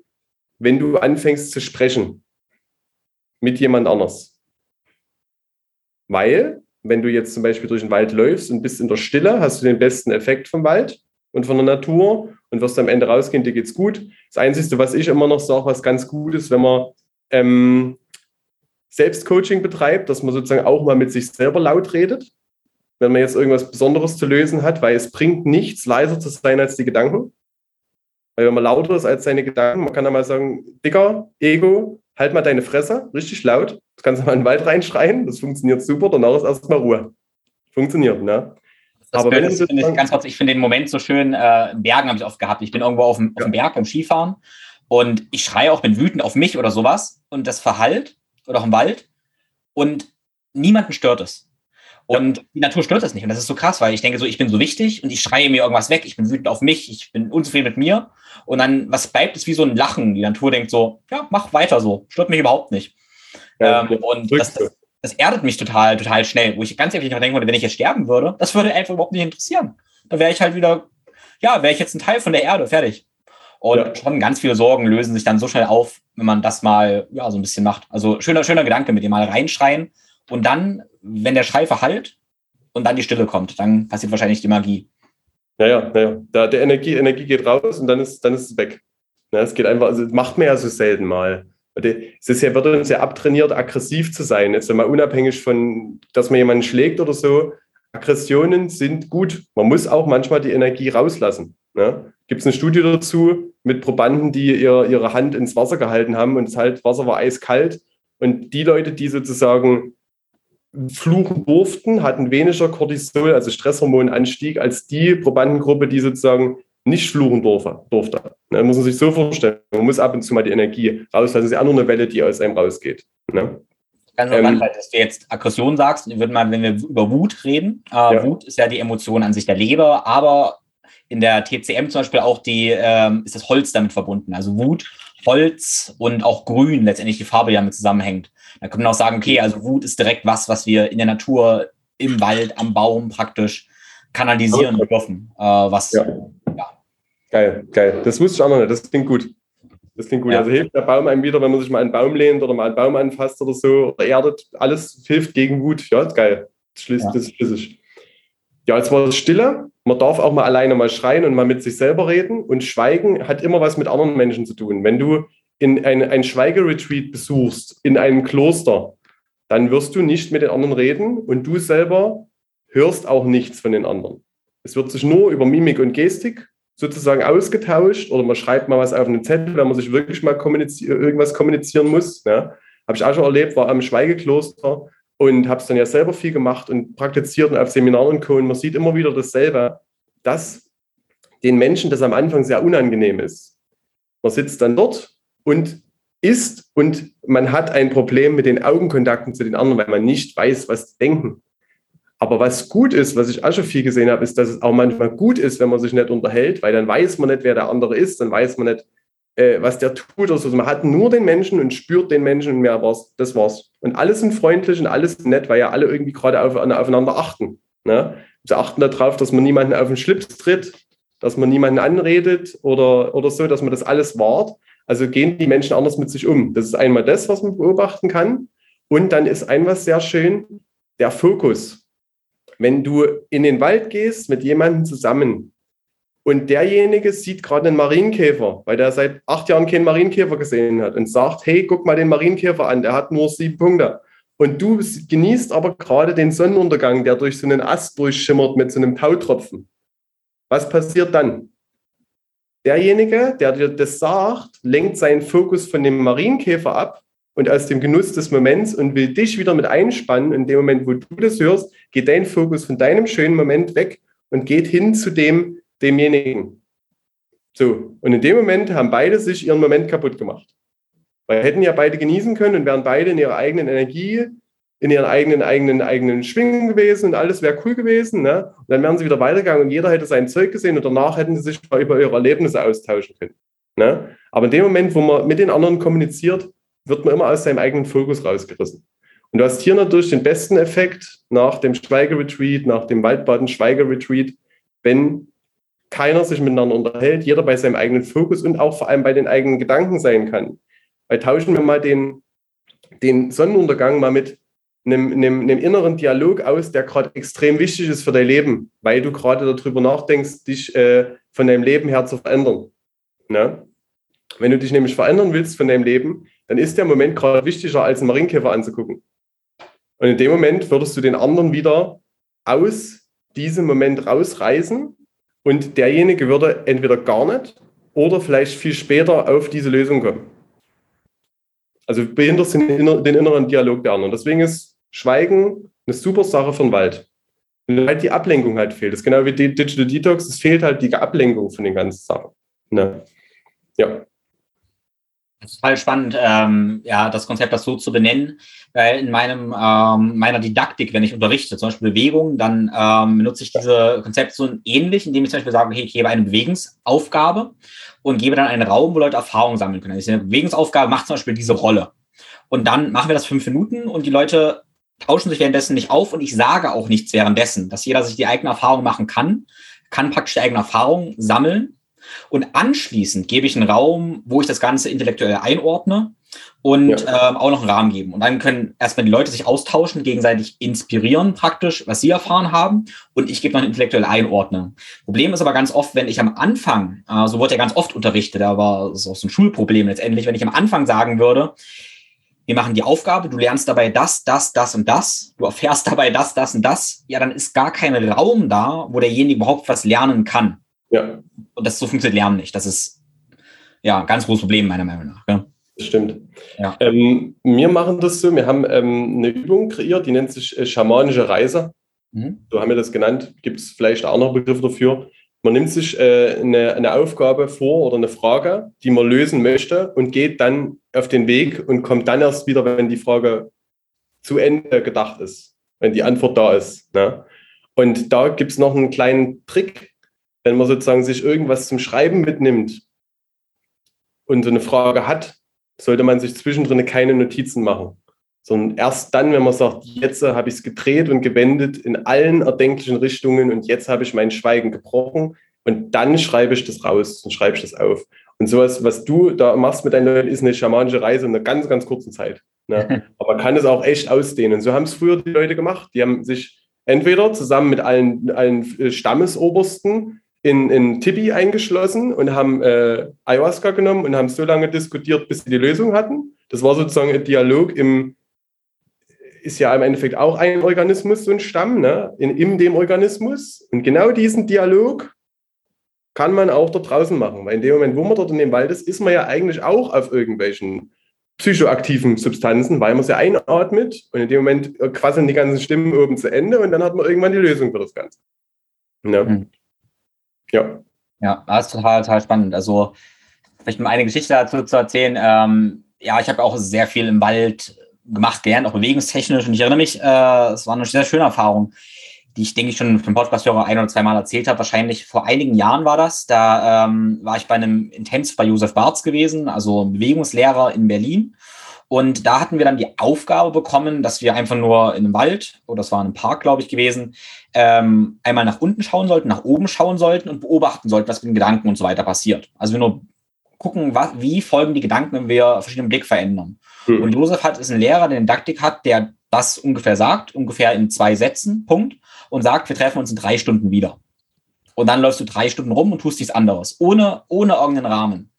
wenn du anfängst zu sprechen mit jemand anders. Weil, wenn du jetzt zum Beispiel durch den Wald läufst und bist in der Stille, hast du den besten Effekt vom Wald und von der Natur und wirst am Ende rausgehen, dir geht's gut. Das Einzige, was ich immer noch sage, was ganz gut ist, wenn man ähm, Selbstcoaching betreibt, dass man sozusagen auch mal mit sich selber laut redet, wenn man jetzt irgendwas Besonderes zu lösen hat, weil es bringt nichts, leiser zu sein als die Gedanken. Weil wenn man lauter ist als seine Gedanken, man kann dann mal sagen, Dicker, Ego, halt mal deine Fresse, richtig laut. Das kannst du mal in den Wald reinschreien, das funktioniert super, danach ist erstmal Ruhe. Funktioniert, ne? Das Aber wenn ist, finde ich ganz kurz, ich finde den Moment so schön, äh, Bergen habe ich oft gehabt. Ich bin irgendwo auf dem, ja. auf dem Berg beim Skifahren und ich schreie auch, bin wütend auf mich oder sowas und das verhallt oder auch im Wald und niemanden stört es. Und ja. die Natur stört das nicht. Und das ist so krass, weil ich denke so, ich bin so wichtig und ich schreie mir irgendwas weg, ich bin wütend auf mich, ich bin unzufrieden mit mir. Und dann, was bleibt, ist wie so ein Lachen. Die Natur denkt so, ja, mach weiter so, stört mich überhaupt nicht. Ja, ähm, und das, das, das, erdet mich total, total schnell, wo ich ganz ehrlich noch denke, wenn ich jetzt sterben würde, das würde einfach überhaupt nicht interessieren. Da wäre ich halt wieder, ja, wäre ich jetzt ein Teil von der Erde, fertig. Und ja. schon ganz viele Sorgen lösen sich dann so schnell auf, wenn man das mal ja, so ein bisschen macht. Also schöner, schöner Gedanke mit dem mal reinschreien. Und dann, wenn der Schrei verhallt und dann die Stille kommt, dann passiert wahrscheinlich die Magie. Naja, naja. Da, der Energie, Energie geht raus und dann ist, dann ist es weg. Ja, es geht einfach, also macht man ja so selten mal. Es ist ja, wird uns ja abtrainiert, aggressiv zu sein. Jetzt mal unabhängig von, dass man jemanden schlägt oder so. Aggressionen sind gut. Man muss auch manchmal die Energie rauslassen. Ne? Gibt es eine Studie dazu mit Probanden, die ihr, ihre Hand ins Wasser gehalten haben und das halt, Wasser war eiskalt. Und die Leute, die sozusagen fluchen durften, hatten weniger Cortisol, also Stresshormonanstieg, als die Probandengruppe, die sozusagen nicht fluchen durfte. durfte. Ne, muss man sich so vorstellen. Man muss ab und zu mal die Energie rauslassen. Das ist ja auch nur eine Welle, die aus einem rausgeht. Ne? Ganz ähm, weil dass du jetzt Aggression sagst, würde man, wenn wir über Wut reden, äh, ja. Wut ist ja die Emotion an sich der Leber, aber in der TCM zum Beispiel auch die, ähm, ist das Holz damit verbunden. Also Wut, Holz und auch Grün, letztendlich die Farbe, die damit zusammenhängt. Da kann man auch sagen, okay, also Wut ist direkt was, was wir in der Natur, im Wald, am Baum praktisch kanalisieren dürfen. Äh, was, ja. ja. Geil, geil. Das wusste ich auch noch nicht. Das klingt gut. Das klingt gut. Ja. Also hilft der Baum einem wieder, wenn man sich mal einen Baum lehnt oder mal einen Baum anfasst oder so oder erdet. Alles hilft gegen Wut. Ja, geil. Das schließt ja. das schlüssig. Ja, jetzt war es Stille. Man darf auch mal alleine mal schreien und mal mit sich selber reden. Und Schweigen hat immer was mit anderen Menschen zu tun. Wenn du in ein, ein Schweigeretreat besuchst, in einem Kloster, dann wirst du nicht mit den anderen reden und du selber hörst auch nichts von den anderen. Es wird sich nur über Mimik und Gestik sozusagen ausgetauscht oder man schreibt mal was auf einen Zettel, wenn man sich wirklich mal kommunizi irgendwas kommunizieren muss. Ja. Habe ich auch schon erlebt, war am Schweigekloster und habe es dann ja selber viel gemacht und praktiziert und auf Seminaren und Co. Und man sieht immer wieder dasselbe, dass den Menschen das am Anfang sehr unangenehm ist. Man sitzt dann dort und isst und man hat ein Problem mit den Augenkontakten zu den anderen, weil man nicht weiß, was die denken. Aber was gut ist, was ich auch schon viel gesehen habe, ist, dass es auch manchmal gut ist, wenn man sich nicht unterhält, weil dann weiß man nicht, wer der andere ist, dann weiß man nicht, äh, was der tut oder so. Also man hat nur den Menschen und spürt den Menschen und mehr war's. Das war's. Und alle sind freundlich und alles nett, weil ja alle irgendwie gerade auf, aufeinander achten. Ne? Sie achten darauf, dass man niemanden auf den Schlips tritt, dass man niemanden anredet oder, oder so, dass man das alles wahrt. Also gehen die Menschen anders mit sich um. Das ist einmal das, was man beobachten kann. Und dann ist ein was sehr schön, der Fokus. Wenn du in den Wald gehst mit jemandem zusammen, und derjenige sieht gerade einen Marienkäfer, weil der seit acht Jahren keinen Marienkäfer gesehen hat und sagt, hey, guck mal den Marienkäfer an, der hat nur sieben Punkte. Und du genießt aber gerade den Sonnenuntergang, der durch so einen Ast durchschimmert mit so einem Tautropfen. Was passiert dann? Derjenige, der dir das sagt, lenkt seinen Fokus von dem Marienkäfer ab und aus dem Genuss des Moments und will dich wieder mit einspannen. In dem Moment, wo du das hörst, geht dein Fokus von deinem schönen Moment weg und geht hin zu dem, demjenigen. So, und in dem Moment haben beide sich ihren Moment kaputt gemacht. Weil hätten ja beide genießen können und wären beide in ihrer eigenen Energie, in ihren eigenen, eigenen, eigenen Schwingen gewesen und alles wäre cool gewesen. Ne? Und dann wären sie wieder weitergegangen und jeder hätte sein Zeug gesehen und danach hätten sie sich mal über ihre Erlebnisse austauschen können. Ne? Aber in dem Moment, wo man mit den anderen kommuniziert, wird man immer aus seinem eigenen Fokus rausgerissen. Und du hast hier natürlich den besten Effekt nach dem Schweigeretreat, nach dem Waldbaden Schweigeretreat, wenn keiner sich miteinander unterhält, jeder bei seinem eigenen Fokus und auch vor allem bei den eigenen Gedanken sein kann. Weil tauschen wir mal den, den Sonnenuntergang mal mit einem, einem, einem inneren Dialog aus, der gerade extrem wichtig ist für dein Leben, weil du gerade darüber nachdenkst, dich äh, von deinem Leben her zu verändern. Ne? Wenn du dich nämlich verändern willst von deinem Leben, dann ist der Moment gerade wichtiger, als einen Marienkäfer anzugucken. Und in dem Moment würdest du den anderen wieder aus diesem Moment rausreißen und derjenige würde entweder gar nicht oder vielleicht viel später auf diese Lösung kommen. Also behinderst den, den inneren Dialog der anderen. Deswegen ist Schweigen eine super Sache für den Wald. Und halt die Ablenkung halt fehlt. Das ist genau wie Digital Detox, es fehlt halt die Ablenkung von den ganzen Sachen. Ne? Ja. Das ist total spannend, ähm, ja, das Konzept das so zu benennen, weil in meinem ähm, meiner Didaktik, wenn ich unterrichte, zum Beispiel Bewegung, dann ähm, benutze ich diese Konzeption ähnlich, indem ich zum Beispiel sage, okay, ich gebe eine Bewegungsaufgabe und gebe dann einen Raum, wo Leute Erfahrungen sammeln können. Also eine Bewegungsaufgabe macht zum Beispiel diese Rolle. Und dann machen wir das fünf Minuten und die Leute tauschen sich währenddessen nicht auf und ich sage auch nichts währenddessen, dass jeder sich die eigene Erfahrung machen kann, kann praktisch die eigene Erfahrung sammeln und anschließend gebe ich einen Raum, wo ich das Ganze intellektuell einordne und ja. ähm, auch noch einen Rahmen geben. Und dann können erstmal die Leute sich austauschen, gegenseitig inspirieren praktisch, was sie erfahren haben. Und ich gebe noch eine intellektuelle Einordnung. Problem ist aber ganz oft, wenn ich am Anfang, äh, so wurde ja ganz oft unterrichtet, da war so ein Schulproblem letztendlich, wenn ich am Anfang sagen würde, wir machen die Aufgabe, du lernst dabei das, das, das und das, du erfährst (laughs) dabei das, das und das, ja, dann ist gar kein Raum da, wo derjenige überhaupt was lernen kann. Ja. Und das so funktioniert Lernen nicht. Das ist ja ein ganz großes Problem, meiner Meinung nach. Ja. Das stimmt. Ja. Ähm, wir machen das so, wir haben ähm, eine Übung kreiert, die nennt sich äh, schamanische Reise. Mhm. So haben wir das genannt. Gibt es vielleicht auch noch Begriffe dafür. Man nimmt sich äh, eine, eine Aufgabe vor oder eine Frage, die man lösen möchte und geht dann auf den Weg und kommt dann erst wieder, wenn die Frage zu Ende gedacht ist, wenn die Antwort da ist. Ne? Und da gibt es noch einen kleinen Trick, wenn man sozusagen sich irgendwas zum Schreiben mitnimmt und so eine Frage hat, sollte man sich zwischendrin keine Notizen machen, sondern erst dann, wenn man sagt, jetzt habe ich es gedreht und gewendet in allen erdenklichen Richtungen und jetzt habe ich mein Schweigen gebrochen und dann schreibe ich das raus und schreibe ich das auf. Und sowas, was du da machst mit deinen Leuten, ist eine schamanische Reise in einer ganz, ganz kurzen Zeit. Ne? (laughs) Aber man kann es auch echt ausdehnen. Und so haben es früher die Leute gemacht. Die haben sich entweder zusammen mit allen, allen Stammesobersten in, in Tibi eingeschlossen und haben äh, Ayahuasca genommen und haben so lange diskutiert, bis sie die Lösung hatten. Das war sozusagen ein Dialog im, ist ja im Endeffekt auch ein Organismus, so ein Stamm, ne? in, in dem Organismus. Und genau diesen Dialog kann man auch dort draußen machen. Weil in dem Moment, wo man dort in dem Wald ist, ist man ja eigentlich auch auf irgendwelchen psychoaktiven Substanzen, weil man sie einatmet und in dem Moment quasseln die ganzen Stimmen oben zu Ende und dann hat man irgendwann die Lösung für das Ganze. Ne? Mhm. Ja. Ja, das ist total, total spannend. Also, vielleicht mal eine Geschichte dazu zu erzählen. Ähm, ja, ich habe auch sehr viel im Wald gemacht, gelernt, auch bewegungstechnisch. Und ich erinnere mich, äh, es war eine sehr schöne Erfahrung, die ich, denke ich, schon vom Podcast-Hörer ein oder zweimal erzählt habe. Wahrscheinlich vor einigen Jahren war das. Da ähm, war ich bei einem Intensiv bei Josef Barz gewesen, also Bewegungslehrer in Berlin. Und da hatten wir dann die Aufgabe bekommen, dass wir einfach nur in einem Wald, oder das war in einem Park, glaube ich, gewesen, ähm, einmal nach unten schauen sollten, nach oben schauen sollten und beobachten sollten, was mit den Gedanken und so weiter passiert. Also wir nur gucken, was, wie folgen die Gedanken, wenn wir verschiedenen Blick verändern. Mhm. Und Josef hat, ist ein Lehrer, der Didaktik hat, der das ungefähr sagt, ungefähr in zwei Sätzen, Punkt, und sagt, wir treffen uns in drei Stunden wieder. Und dann läufst du drei Stunden rum und tust nichts anderes, ohne, ohne irgendeinen Rahmen.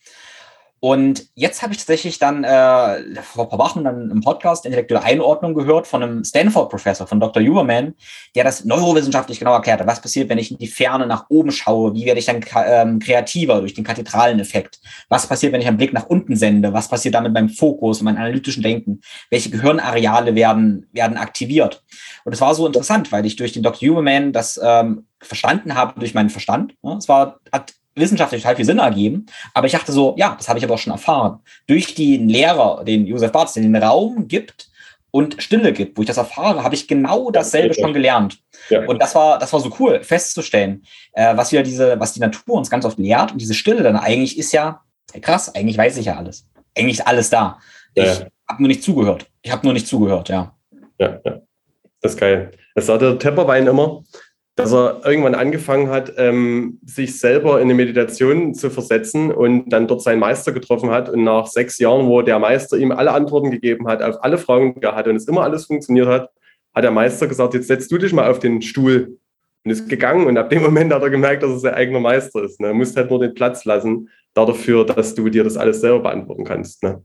Und jetzt habe ich tatsächlich dann äh, vor ein paar Wochen dann im Podcast intellektuelle Einordnung gehört von einem Stanford-Professor, von Dr. Huberman, der das neurowissenschaftlich genau erklärt hat. Was passiert, wenn ich in die Ferne nach oben schaue? Wie werde ich dann ähm, kreativer durch den kathedralen Effekt? Was passiert, wenn ich einen Blick nach unten sende? Was passiert damit beim Fokus und meinem analytischen Denken? Welche Gehirnareale werden, werden aktiviert? Und es war so interessant, weil ich durch den Dr. Huberman das ähm, verstanden habe durch meinen Verstand. Es war, hat wissenschaftlich total viel Sinn ergeben. Aber ich dachte so, ja, das habe ich aber auch schon erfahren. Durch den Lehrer, den Josef Bartz, den Raum gibt und Stille gibt, wo ich das erfahre, habe ich genau dasselbe schon gelernt. Ja. Und das war, das war so cool, festzustellen, äh, was wir diese, was die Natur uns ganz oft lehrt. Und diese Stille dann eigentlich ist ja, krass, eigentlich weiß ich ja alles. Eigentlich ist alles da. Ja. Ich habe nur nicht zugehört. Ich habe nur nicht zugehört, ja. Ja, ja. Das ist geil. Das sagt der Tepperwein immer. Dass er irgendwann angefangen hat, ähm, sich selber in eine Meditation zu versetzen und dann dort seinen Meister getroffen hat. Und nach sechs Jahren, wo der Meister ihm alle Antworten gegeben hat, auf alle Fragen, die er hatte und es immer alles funktioniert hat, hat der Meister gesagt, jetzt setzt du dich mal auf den Stuhl und ist gegangen. Und ab dem Moment hat er gemerkt, dass er sein eigener Meister ist. Ne? Er musste halt nur den Platz lassen dafür, dass du dir das alles selber beantworten kannst. Ne?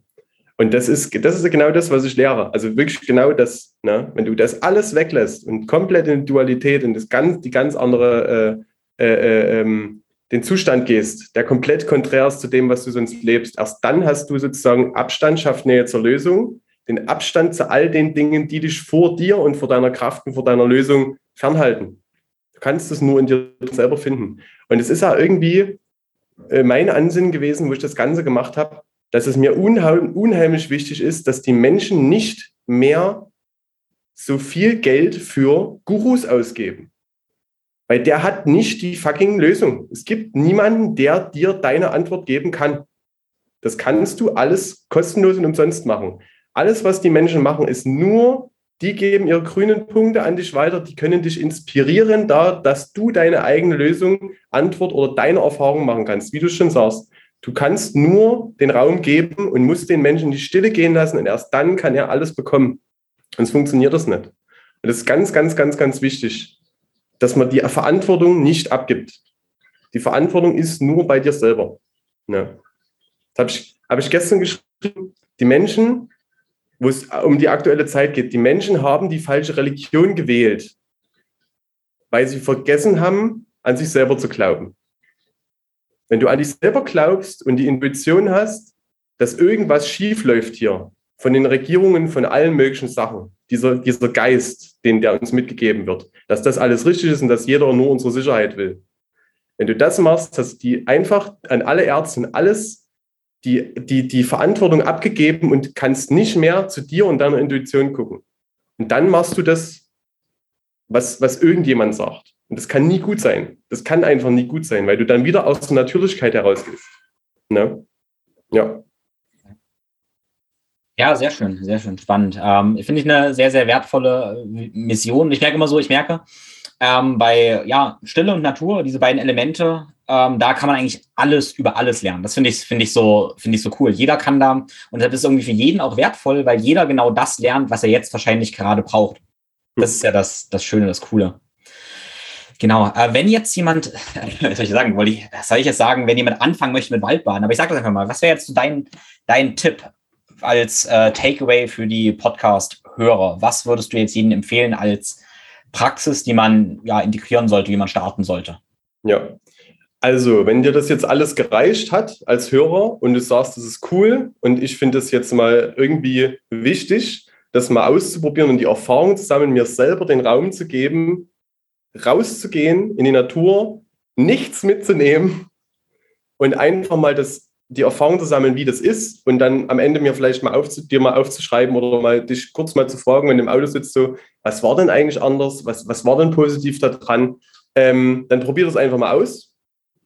Und das ist, das ist genau das, was ich lehre. Also wirklich genau das, ne? wenn du das alles weglässt und komplett in Dualität und das ganz, die ganz andere, äh, äh, äh, ähm, den Zustand gehst, der komplett konträr ist zu dem, was du sonst lebst, erst dann hast du sozusagen Abstand schafft Nähe zur Lösung, den Abstand zu all den Dingen, die dich vor dir und vor deiner Kraft und vor deiner Lösung fernhalten. Du kannst es nur in dir selber finden. Und es ist ja irgendwie äh, mein Ansinnen gewesen, wo ich das Ganze gemacht habe, dass es mir unheim, unheimlich wichtig ist, dass die Menschen nicht mehr so viel Geld für Gurus ausgeben. Weil der hat nicht die fucking Lösung. Es gibt niemanden, der dir deine Antwort geben kann. Das kannst du alles kostenlos und umsonst machen. Alles, was die Menschen machen, ist nur, die geben ihre grünen Punkte an dich weiter, die können dich inspirieren, da, dass du deine eigene Lösung, Antwort oder deine Erfahrung machen kannst, wie du schon sagst. Du kannst nur den Raum geben und musst den Menschen die Stille gehen lassen und erst dann kann er alles bekommen. Sonst funktioniert das nicht. Und das ist ganz, ganz, ganz, ganz wichtig, dass man die Verantwortung nicht abgibt. Die Verantwortung ist nur bei dir selber. Ja. Das habe ich, hab ich gestern geschrieben. Die Menschen, wo es um die aktuelle Zeit geht, die Menschen haben die falsche Religion gewählt, weil sie vergessen haben, an sich selber zu glauben. Wenn du an dich selber glaubst und die Intuition hast, dass irgendwas schief läuft hier, von den Regierungen, von allen möglichen Sachen, dieser, dieser Geist, den der uns mitgegeben wird, dass das alles richtig ist und dass jeder nur unsere Sicherheit will. Wenn du das machst, hast du die einfach an alle Ärzte und alles die, die, die Verantwortung abgegeben und kannst nicht mehr zu dir und deiner Intuition gucken. Und dann machst du das, was, was irgendjemand sagt. Und das kann nie gut sein. Das kann einfach nie gut sein, weil du dann wieder aus der Natürlichkeit herausgehst. Ne? Ja. Ja, sehr schön, sehr schön, spannend. Ähm, Finde ich eine sehr, sehr wertvolle äh, Mission. Ich merke immer so, ich merke, ähm, bei ja, Stille und Natur, diese beiden Elemente, ähm, da kann man eigentlich alles über alles lernen. Das finde ich, finde ich so, finde ich so cool. Jeder kann da, und das ist irgendwie für jeden auch wertvoll, weil jeder genau das lernt, was er jetzt wahrscheinlich gerade braucht. Das ist ja das, das Schöne, das Coole. Genau, äh, wenn jetzt jemand, (laughs) was soll ich sagen, wollte ich, soll ich jetzt sagen, wenn jemand anfangen möchte mit Waldbaden, aber ich sage das einfach mal, was wäre jetzt so dein, dein Tipp als äh, Takeaway für die Podcast-Hörer? Was würdest du jetzt ihnen empfehlen als Praxis, die man ja integrieren sollte, wie man starten sollte? Ja, also, wenn dir das jetzt alles gereicht hat als Hörer und du sagst, das ist cool und ich finde es jetzt mal irgendwie wichtig, das mal auszuprobieren und die Erfahrung zu sammeln, mir selber den Raum zu geben, rauszugehen in die Natur, nichts mitzunehmen und einfach mal das, die Erfahrung zu sammeln, wie das ist und dann am Ende mir vielleicht mal aufzu, dir mal aufzuschreiben oder mal dich kurz mal zu fragen, wenn du im Auto sitzt, so, was war denn eigentlich anders, was, was war denn positiv daran? Ähm, dann probier das einfach mal aus.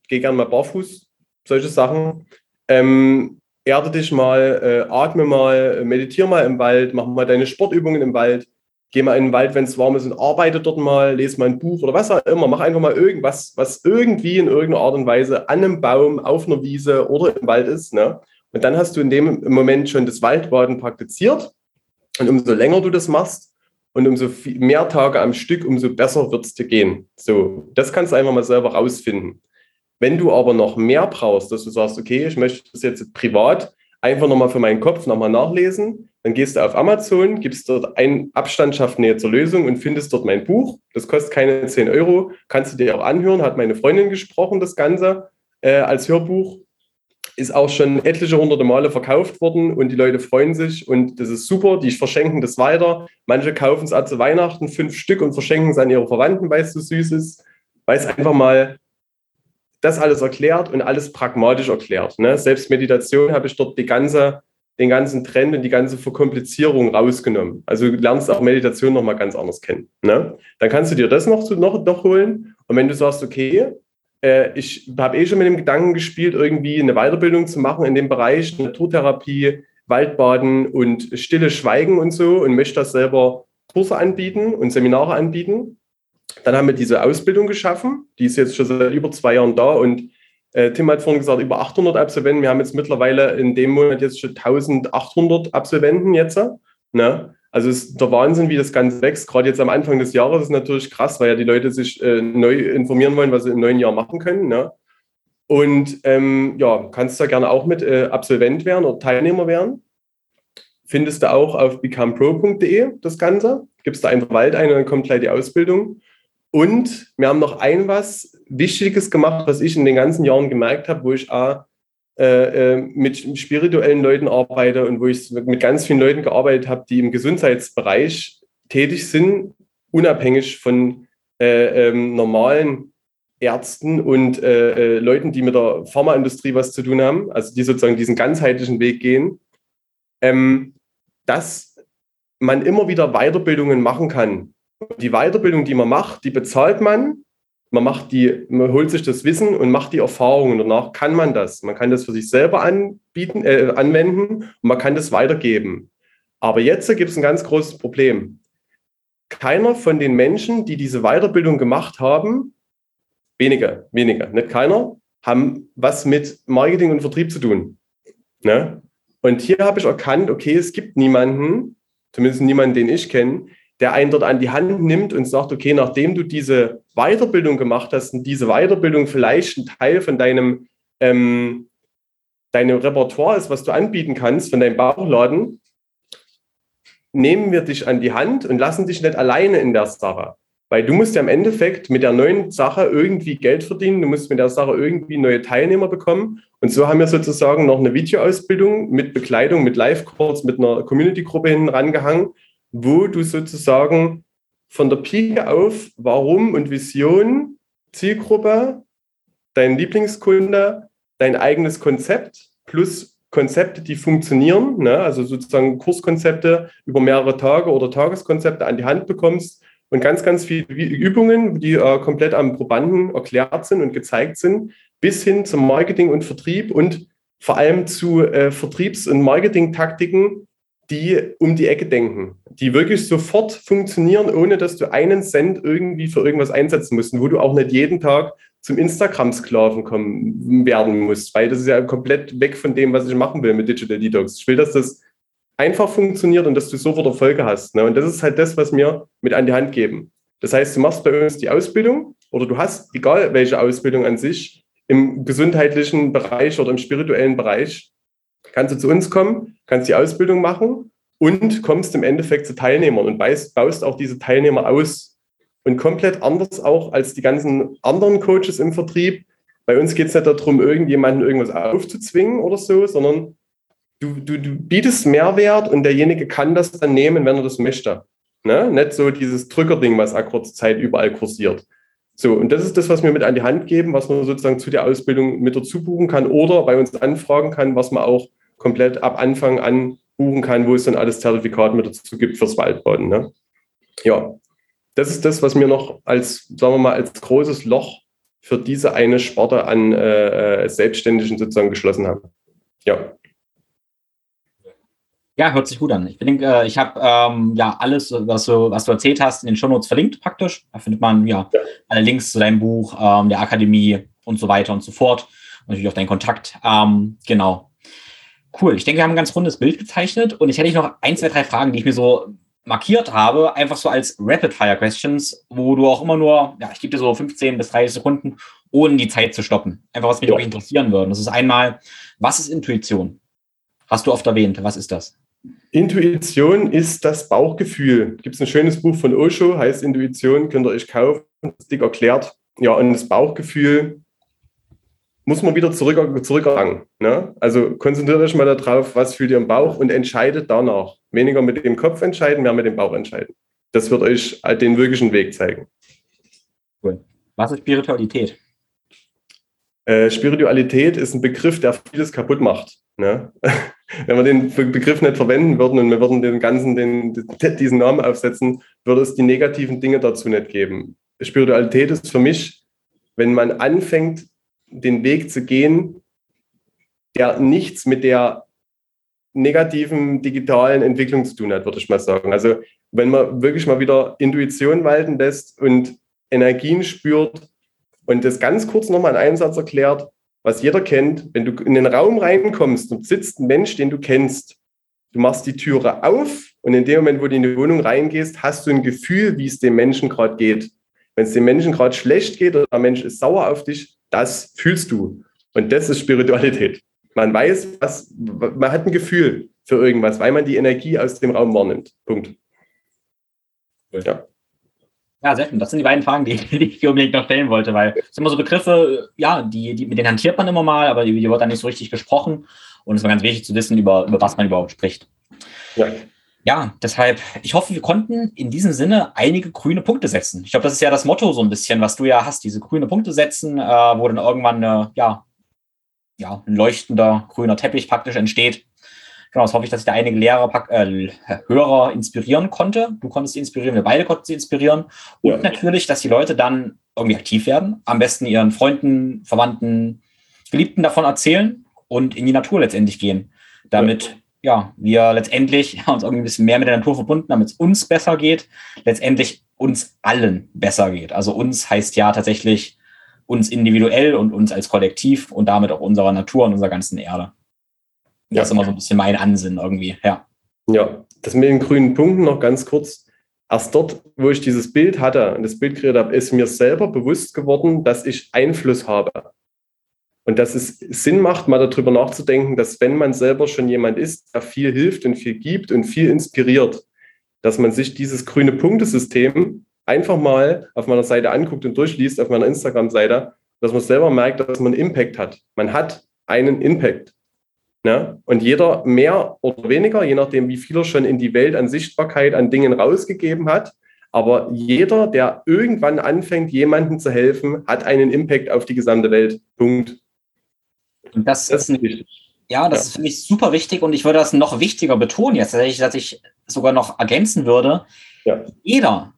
Geh gerne mal barfuß, solche Sachen. Ähm, erde dich mal, äh, atme mal, meditiere mal im Wald, mach mal deine Sportübungen im Wald geh mal in den Wald, wenn es warm ist und arbeite dort mal, lese mal ein Buch oder was auch immer. Mach einfach mal irgendwas, was irgendwie in irgendeiner Art und Weise an einem Baum, auf einer Wiese oder im Wald ist. Ne? Und dann hast du in dem Moment schon das Waldbaden praktiziert. Und umso länger du das machst und umso mehr Tage am Stück, umso besser wird es dir gehen. So, das kannst du einfach mal selber rausfinden. Wenn du aber noch mehr brauchst, dass du sagst, okay, ich möchte das jetzt privat einfach nochmal für meinen Kopf nochmal nachlesen, dann gehst du auf Amazon, gibst dort einen Abstand schafft Nähe zur Lösung und findest dort mein Buch. Das kostet keine 10 Euro. Kannst du dir auch anhören. Hat meine Freundin gesprochen, das Ganze äh, als Hörbuch. Ist auch schon etliche hunderte Male verkauft worden und die Leute freuen sich und das ist super. Die verschenken das weiter. Manche kaufen es auch zu Weihnachten, fünf Stück und verschenken es an ihre Verwandten, weil es so süß ist. Weil es einfach mal das alles erklärt und alles pragmatisch erklärt. Ne? Selbst Meditation habe ich dort die ganze den ganzen Trend und die ganze Verkomplizierung rausgenommen. Also du lernst auch Meditation nochmal ganz anders kennen. Ne? Dann kannst du dir das noch, noch, noch holen. Und wenn du sagst, okay, äh, ich habe eh schon mit dem Gedanken gespielt, irgendwie eine Weiterbildung zu machen in dem Bereich Naturtherapie, Waldbaden und stille Schweigen und so und möchte das selber Kurse anbieten und Seminare anbieten, Dann haben wir diese Ausbildung geschaffen, die ist jetzt schon seit über zwei Jahren da und äh, Tim hat vorhin gesagt, über 800 Absolventen. Wir haben jetzt mittlerweile in dem Monat jetzt schon 1800 Absolventen jetzt. Ne? Also ist der Wahnsinn, wie das Ganze wächst. Gerade jetzt am Anfang des Jahres ist natürlich krass, weil ja die Leute sich äh, neu informieren wollen, was sie im neuen Jahr machen können. Ne? Und ähm, ja, kannst da gerne auch mit äh, Absolvent werden oder Teilnehmer werden. Findest du auch auf becomepro.de das Ganze. Gibst da einfach Wald ein und dann kommt gleich die Ausbildung. Und wir haben noch ein was Wichtiges gemacht, was ich in den ganzen Jahren gemerkt habe, wo ich auch, äh, äh mit spirituellen Leuten arbeite und wo ich mit ganz vielen Leuten gearbeitet habe, die im Gesundheitsbereich tätig sind, unabhängig von äh, ähm, normalen Ärzten und äh, äh, Leuten, die mit der Pharmaindustrie was zu tun haben, also die sozusagen diesen ganzheitlichen Weg gehen, ähm, dass man immer wieder Weiterbildungen machen kann die Weiterbildung, die man macht, die bezahlt man. Man macht die, man holt sich das Wissen und macht die Erfahrungen. Danach kann man das. Man kann das für sich selber anbieten, äh, anwenden und man kann das weitergeben. Aber jetzt gibt es ein ganz großes Problem. Keiner von den Menschen, die diese Weiterbildung gemacht haben, wenige, wenige, nicht keiner, haben was mit Marketing und Vertrieb zu tun. Ne? Und hier habe ich erkannt, okay, es gibt niemanden, zumindest niemanden, den ich kenne, der einen dort an die Hand nimmt und sagt, okay, nachdem du diese Weiterbildung gemacht hast und diese Weiterbildung vielleicht ein Teil von deinem, ähm, deinem Repertoire ist, was du anbieten kannst, von deinem Bauchladen, nehmen wir dich an die Hand und lassen dich nicht alleine in der Sache. Weil du musst ja im Endeffekt mit der neuen Sache irgendwie Geld verdienen, du musst mit der Sache irgendwie neue Teilnehmer bekommen. Und so haben wir sozusagen noch eine Videoausbildung mit Bekleidung, mit Live-Calls, mit einer Community-Gruppe hinten rangehangen, wo du sozusagen von der Pike auf Warum und Vision, Zielgruppe, dein Lieblingskunde, dein eigenes Konzept plus Konzepte, die funktionieren, ne? also sozusagen Kurskonzepte über mehrere Tage oder Tageskonzepte an die Hand bekommst und ganz, ganz viele Übungen, die äh, komplett am Probanden erklärt sind und gezeigt sind, bis hin zum Marketing und Vertrieb und vor allem zu äh, Vertriebs- und Marketing-Taktiken, die um die Ecke denken, die wirklich sofort funktionieren, ohne dass du einen Cent irgendwie für irgendwas einsetzen musst, wo du auch nicht jeden Tag zum Instagram-Sklaven kommen werden musst, weil das ist ja komplett weg von dem, was ich machen will mit Digital Detox. Ich will, dass das einfach funktioniert und dass du sofort Erfolge hast. Ne? Und das ist halt das, was wir mit an die Hand geben. Das heißt, du machst bei uns die Ausbildung oder du hast, egal welche Ausbildung an sich, im gesundheitlichen Bereich oder im spirituellen Bereich, kannst du zu uns kommen, kannst die Ausbildung machen und kommst im Endeffekt zu Teilnehmern und baust, baust auch diese Teilnehmer aus. Und komplett anders auch als die ganzen anderen Coaches im Vertrieb. Bei uns geht es nicht darum, irgendjemanden irgendwas aufzuzwingen oder so, sondern du, du, du bietest Mehrwert und derjenige kann das dann nehmen, wenn er das möchte. Ne? Nicht so dieses Drückerding, was a kurze Zeit überall kursiert. So, und das ist das, was wir mit an die Hand geben, was man sozusagen zu der Ausbildung mit dazu buchen kann oder bei uns anfragen kann, was man auch komplett ab Anfang an buchen kann, wo es dann alles Zertifikat mit dazu gibt fürs Waldbauen. Ne? Ja, das ist das, was mir noch als, sagen wir mal, als großes Loch für diese eine Sparte an äh, äh Selbstständigen sozusagen geschlossen haben. Ja. Ja, hört sich gut an. Ich denke, äh, ich habe ähm, ja alles, was du, was du erzählt hast, in den Shownotes verlinkt praktisch. Da findet man ja, ja. alle Links zu deinem Buch, ähm, der Akademie und so weiter und so fort. Und natürlich auch deinen Kontakt. Ähm, genau. Cool. Ich denke, wir haben ein ganz rundes Bild gezeichnet und ich hätte noch ein, zwei, drei Fragen, die ich mir so markiert habe, einfach so als Rapid-Fire-Questions, wo du auch immer nur, ja, ich gebe dir so 15 bis 30 Sekunden, ohne die Zeit zu stoppen. Einfach, was mich ja. interessieren würde. Das ist einmal, was ist Intuition? Hast du oft erwähnt. Was ist das? Intuition ist das Bauchgefühl. Gibt es ein schönes Buch von Osho, heißt Intuition, könnt ihr euch kaufen, das dick erklärt. Ja, und das Bauchgefühl muss man wieder zurück, zurückerlangen. Ne? Also konzentriert euch mal darauf, was fühlt ihr im Bauch und entscheidet danach. Weniger mit dem Kopf entscheiden, mehr mit dem Bauch entscheiden. Das wird euch den wirklichen Weg zeigen. Cool. Was ist Spiritualität? Äh, Spiritualität ist ein Begriff, der vieles kaputt macht. Ne? (laughs) Wenn wir den Begriff nicht verwenden würden und wir würden den ganzen den, (laughs) diesen Namen aufsetzen, würde es die negativen Dinge dazu nicht geben. Spiritualität ist für mich, wenn man anfängt, den Weg zu gehen, der nichts mit der negativen digitalen Entwicklung zu tun hat, würde ich mal sagen. Also wenn man wirklich mal wieder Intuition walten lässt und Energien spürt und das ganz kurz nochmal in einem Satz erklärt, was jeder kennt, wenn du in den Raum reinkommst und sitzt ein Mensch, den du kennst, du machst die Türe auf und in dem Moment, wo du in die Wohnung reingehst, hast du ein Gefühl, wie es dem Menschen gerade geht. Wenn es dem Menschen gerade schlecht geht oder der Mensch ist sauer auf dich, das fühlst du. Und das ist Spiritualität. Man weiß, was, man hat ein Gefühl für irgendwas, weil man die Energie aus dem Raum wahrnimmt. Punkt. Ja. Ja, sehr schön. Das sind die beiden Fragen, die, (laughs) die ich unbedingt noch stellen wollte, weil es sind immer so Begriffe, ja, die, die, mit denen hantiert man immer mal, aber die, die wird dann nicht so richtig gesprochen. Und es war ganz wichtig zu wissen, über, über was man überhaupt spricht. Ja. Ja, deshalb, ich hoffe, wir konnten in diesem Sinne einige grüne Punkte setzen. Ich glaube, das ist ja das Motto so ein bisschen, was du ja hast, diese grüne Punkte setzen, äh, wo dann irgendwann eine, ja, ja, ein leuchtender grüner Teppich praktisch entsteht. Genau, das hoffe ich, dass ich da einige Lehrer, äh, Hörer inspirieren konnte. Du konntest sie inspirieren, wir beide konnten sie inspirieren. Und ja. natürlich, dass die Leute dann irgendwie aktiv werden. Am besten ihren Freunden, Verwandten, Geliebten davon erzählen und in die Natur letztendlich gehen. Damit ja, wir letztendlich (laughs) uns irgendwie ein bisschen mehr mit der Natur verbunden, damit es uns besser geht, letztendlich uns allen besser geht. Also uns heißt ja tatsächlich uns individuell und uns als Kollektiv und damit auch unserer Natur und unserer ganzen Erde. Ja. Das ist immer so ein bisschen mein Ansinnen irgendwie, ja. Ja, das mit den grünen Punkten noch ganz kurz. Erst dort, wo ich dieses Bild hatte und das Bild kreiert habe, ist mir selber bewusst geworden, dass ich Einfluss habe. Und dass es Sinn macht, mal darüber nachzudenken, dass wenn man selber schon jemand ist, der viel hilft und viel gibt und viel inspiriert, dass man sich dieses grüne Punktesystem einfach mal auf meiner Seite anguckt und durchliest, auf meiner Instagram-Seite, dass man selber merkt, dass man Impact hat. Man hat einen Impact. Ne? Und jeder mehr oder weniger, je nachdem, wie viel er schon in die Welt an Sichtbarkeit, an Dingen rausgegeben hat. Aber jeder, der irgendwann anfängt, jemandem zu helfen, hat einen Impact auf die gesamte Welt. Punkt. Und das, das ist wichtig. Ja, das ja. ist für mich super wichtig und ich würde das noch wichtiger betonen jetzt, tatsächlich, dass ich sogar noch ergänzen würde. Ja. Jeder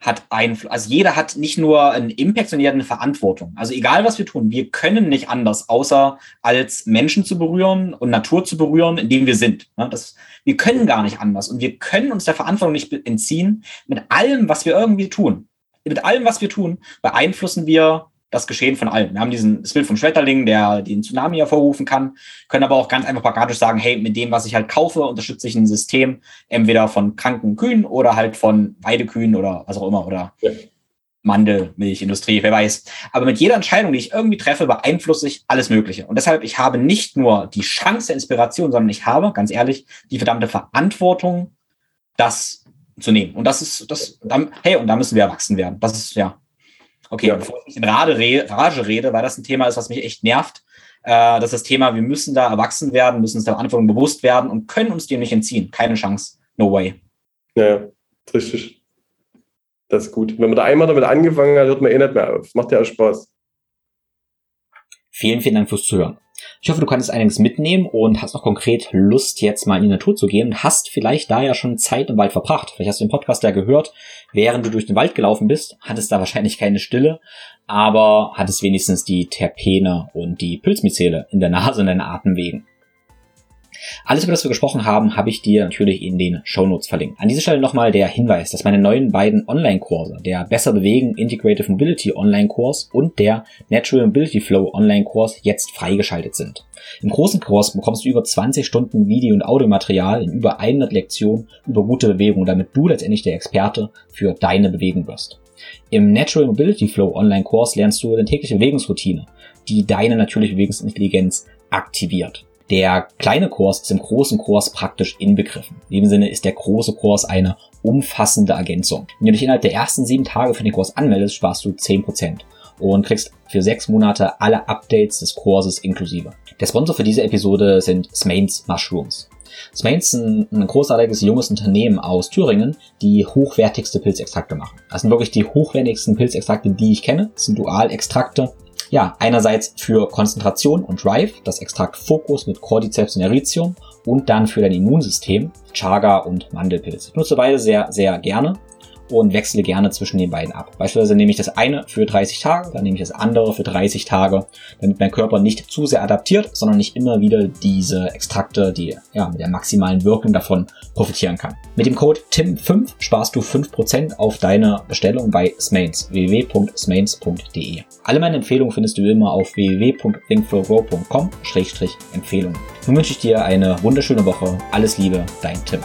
hat Einfluss, also jeder hat nicht nur einen Impact, sondern jeder hat eine Verantwortung. Also egal, was wir tun, wir können nicht anders, außer als Menschen zu berühren und Natur zu berühren, in dem wir sind. Das, wir können gar nicht anders und wir können uns der Verantwortung nicht entziehen. Mit allem, was wir irgendwie tun, mit allem, was wir tun, beeinflussen wir das Geschehen von allen. Wir haben diesen das Bild vom Schmetterling, der den Tsunami hervorrufen kann, können aber auch ganz einfach pragmatisch sagen, hey, mit dem, was ich halt kaufe, unterstütze ich ein System entweder von kranken Kühen oder halt von Weidekühen oder was auch immer oder ja. Mandelmilchindustrie, wer weiß. Aber mit jeder Entscheidung, die ich irgendwie treffe, beeinflusse ich alles Mögliche. Und deshalb, ich habe nicht nur die Chance der Inspiration, sondern ich habe, ganz ehrlich, die verdammte Verantwortung, das zu nehmen. Und das ist, das, hey, und da müssen wir erwachsen werden. Das ist, ja, Okay, ja. bevor ich in Rage, Rage rede, weil das ein Thema ist, was mich echt nervt, äh, das ist das Thema, wir müssen da erwachsen werden, müssen uns der Verantwortung bewusst werden und können uns dem nicht entziehen. Keine Chance. No way. Ja, richtig. Das ist gut. Wenn man da einmal damit angefangen hat, hört man eh nicht mehr auf. Macht ja auch Spaß. Vielen, vielen Dank fürs Zuhören. Ich hoffe, du kannst einiges mitnehmen und hast auch konkret Lust, jetzt mal in die Natur zu gehen und hast vielleicht da ja schon Zeit im Wald verbracht. Vielleicht hast du den Podcast ja gehört, während du durch den Wald gelaufen bist, hattest da wahrscheinlich keine Stille, aber hattest wenigstens die Terpene und die Pilzmycele in der Nase und deinen Atemwegen. Alles, über das wir gesprochen haben, habe ich dir natürlich in den Show Notes verlinkt. An dieser Stelle nochmal der Hinweis, dass meine neuen beiden Online-Kurse, der Besser Bewegen Integrative Mobility Online-Kurs und der Natural Mobility Flow Online-Kurs jetzt freigeschaltet sind. Im großen Kurs bekommst du über 20 Stunden Video- und Audiomaterial in über 100 Lektionen über gute Bewegung, damit du letztendlich der Experte für deine Bewegung wirst. Im Natural Mobility Flow Online-Kurs lernst du eine tägliche Bewegungsroutine, die deine natürliche Bewegungsintelligenz aktiviert. Der kleine Kurs ist im großen Kurs praktisch inbegriffen. In dem Sinne ist der große Kurs eine umfassende Ergänzung. Wenn du dich innerhalb der ersten sieben Tage für den Kurs anmeldest, sparst du 10% und kriegst für sechs Monate alle Updates des Kurses inklusive. Der Sponsor für diese Episode sind Smains Mushrooms. Smains ist ein, ein großartiges junges Unternehmen aus Thüringen, die hochwertigste Pilzextrakte machen. Das sind wirklich die hochwertigsten Pilzextrakte, die ich kenne. Das sind Dualextrakte ja, einerseits für Konzentration und Drive, das Extrakt Fokus mit Cordyceps und Erythrium und dann für dein Immunsystem. Chaga und Mandelpilz. Ich nutze beide sehr, sehr gerne und wechsle gerne zwischen den beiden ab. Beispielsweise nehme ich das eine für 30 Tage, dann nehme ich das andere für 30 Tage, damit mein Körper nicht zu sehr adaptiert, sondern nicht immer wieder diese Extrakte, die ja mit der maximalen Wirkung davon profitieren kann. Mit dem Code TIM5 sparst du 5% auf deine Bestellung bei Smains, www.smains.de. Alle meine Empfehlungen findest du immer auf www.thinkforgrow.com-empfehlungen. Nun wünsche ich dir eine wunderschöne Woche. Alles Liebe, dein Tim.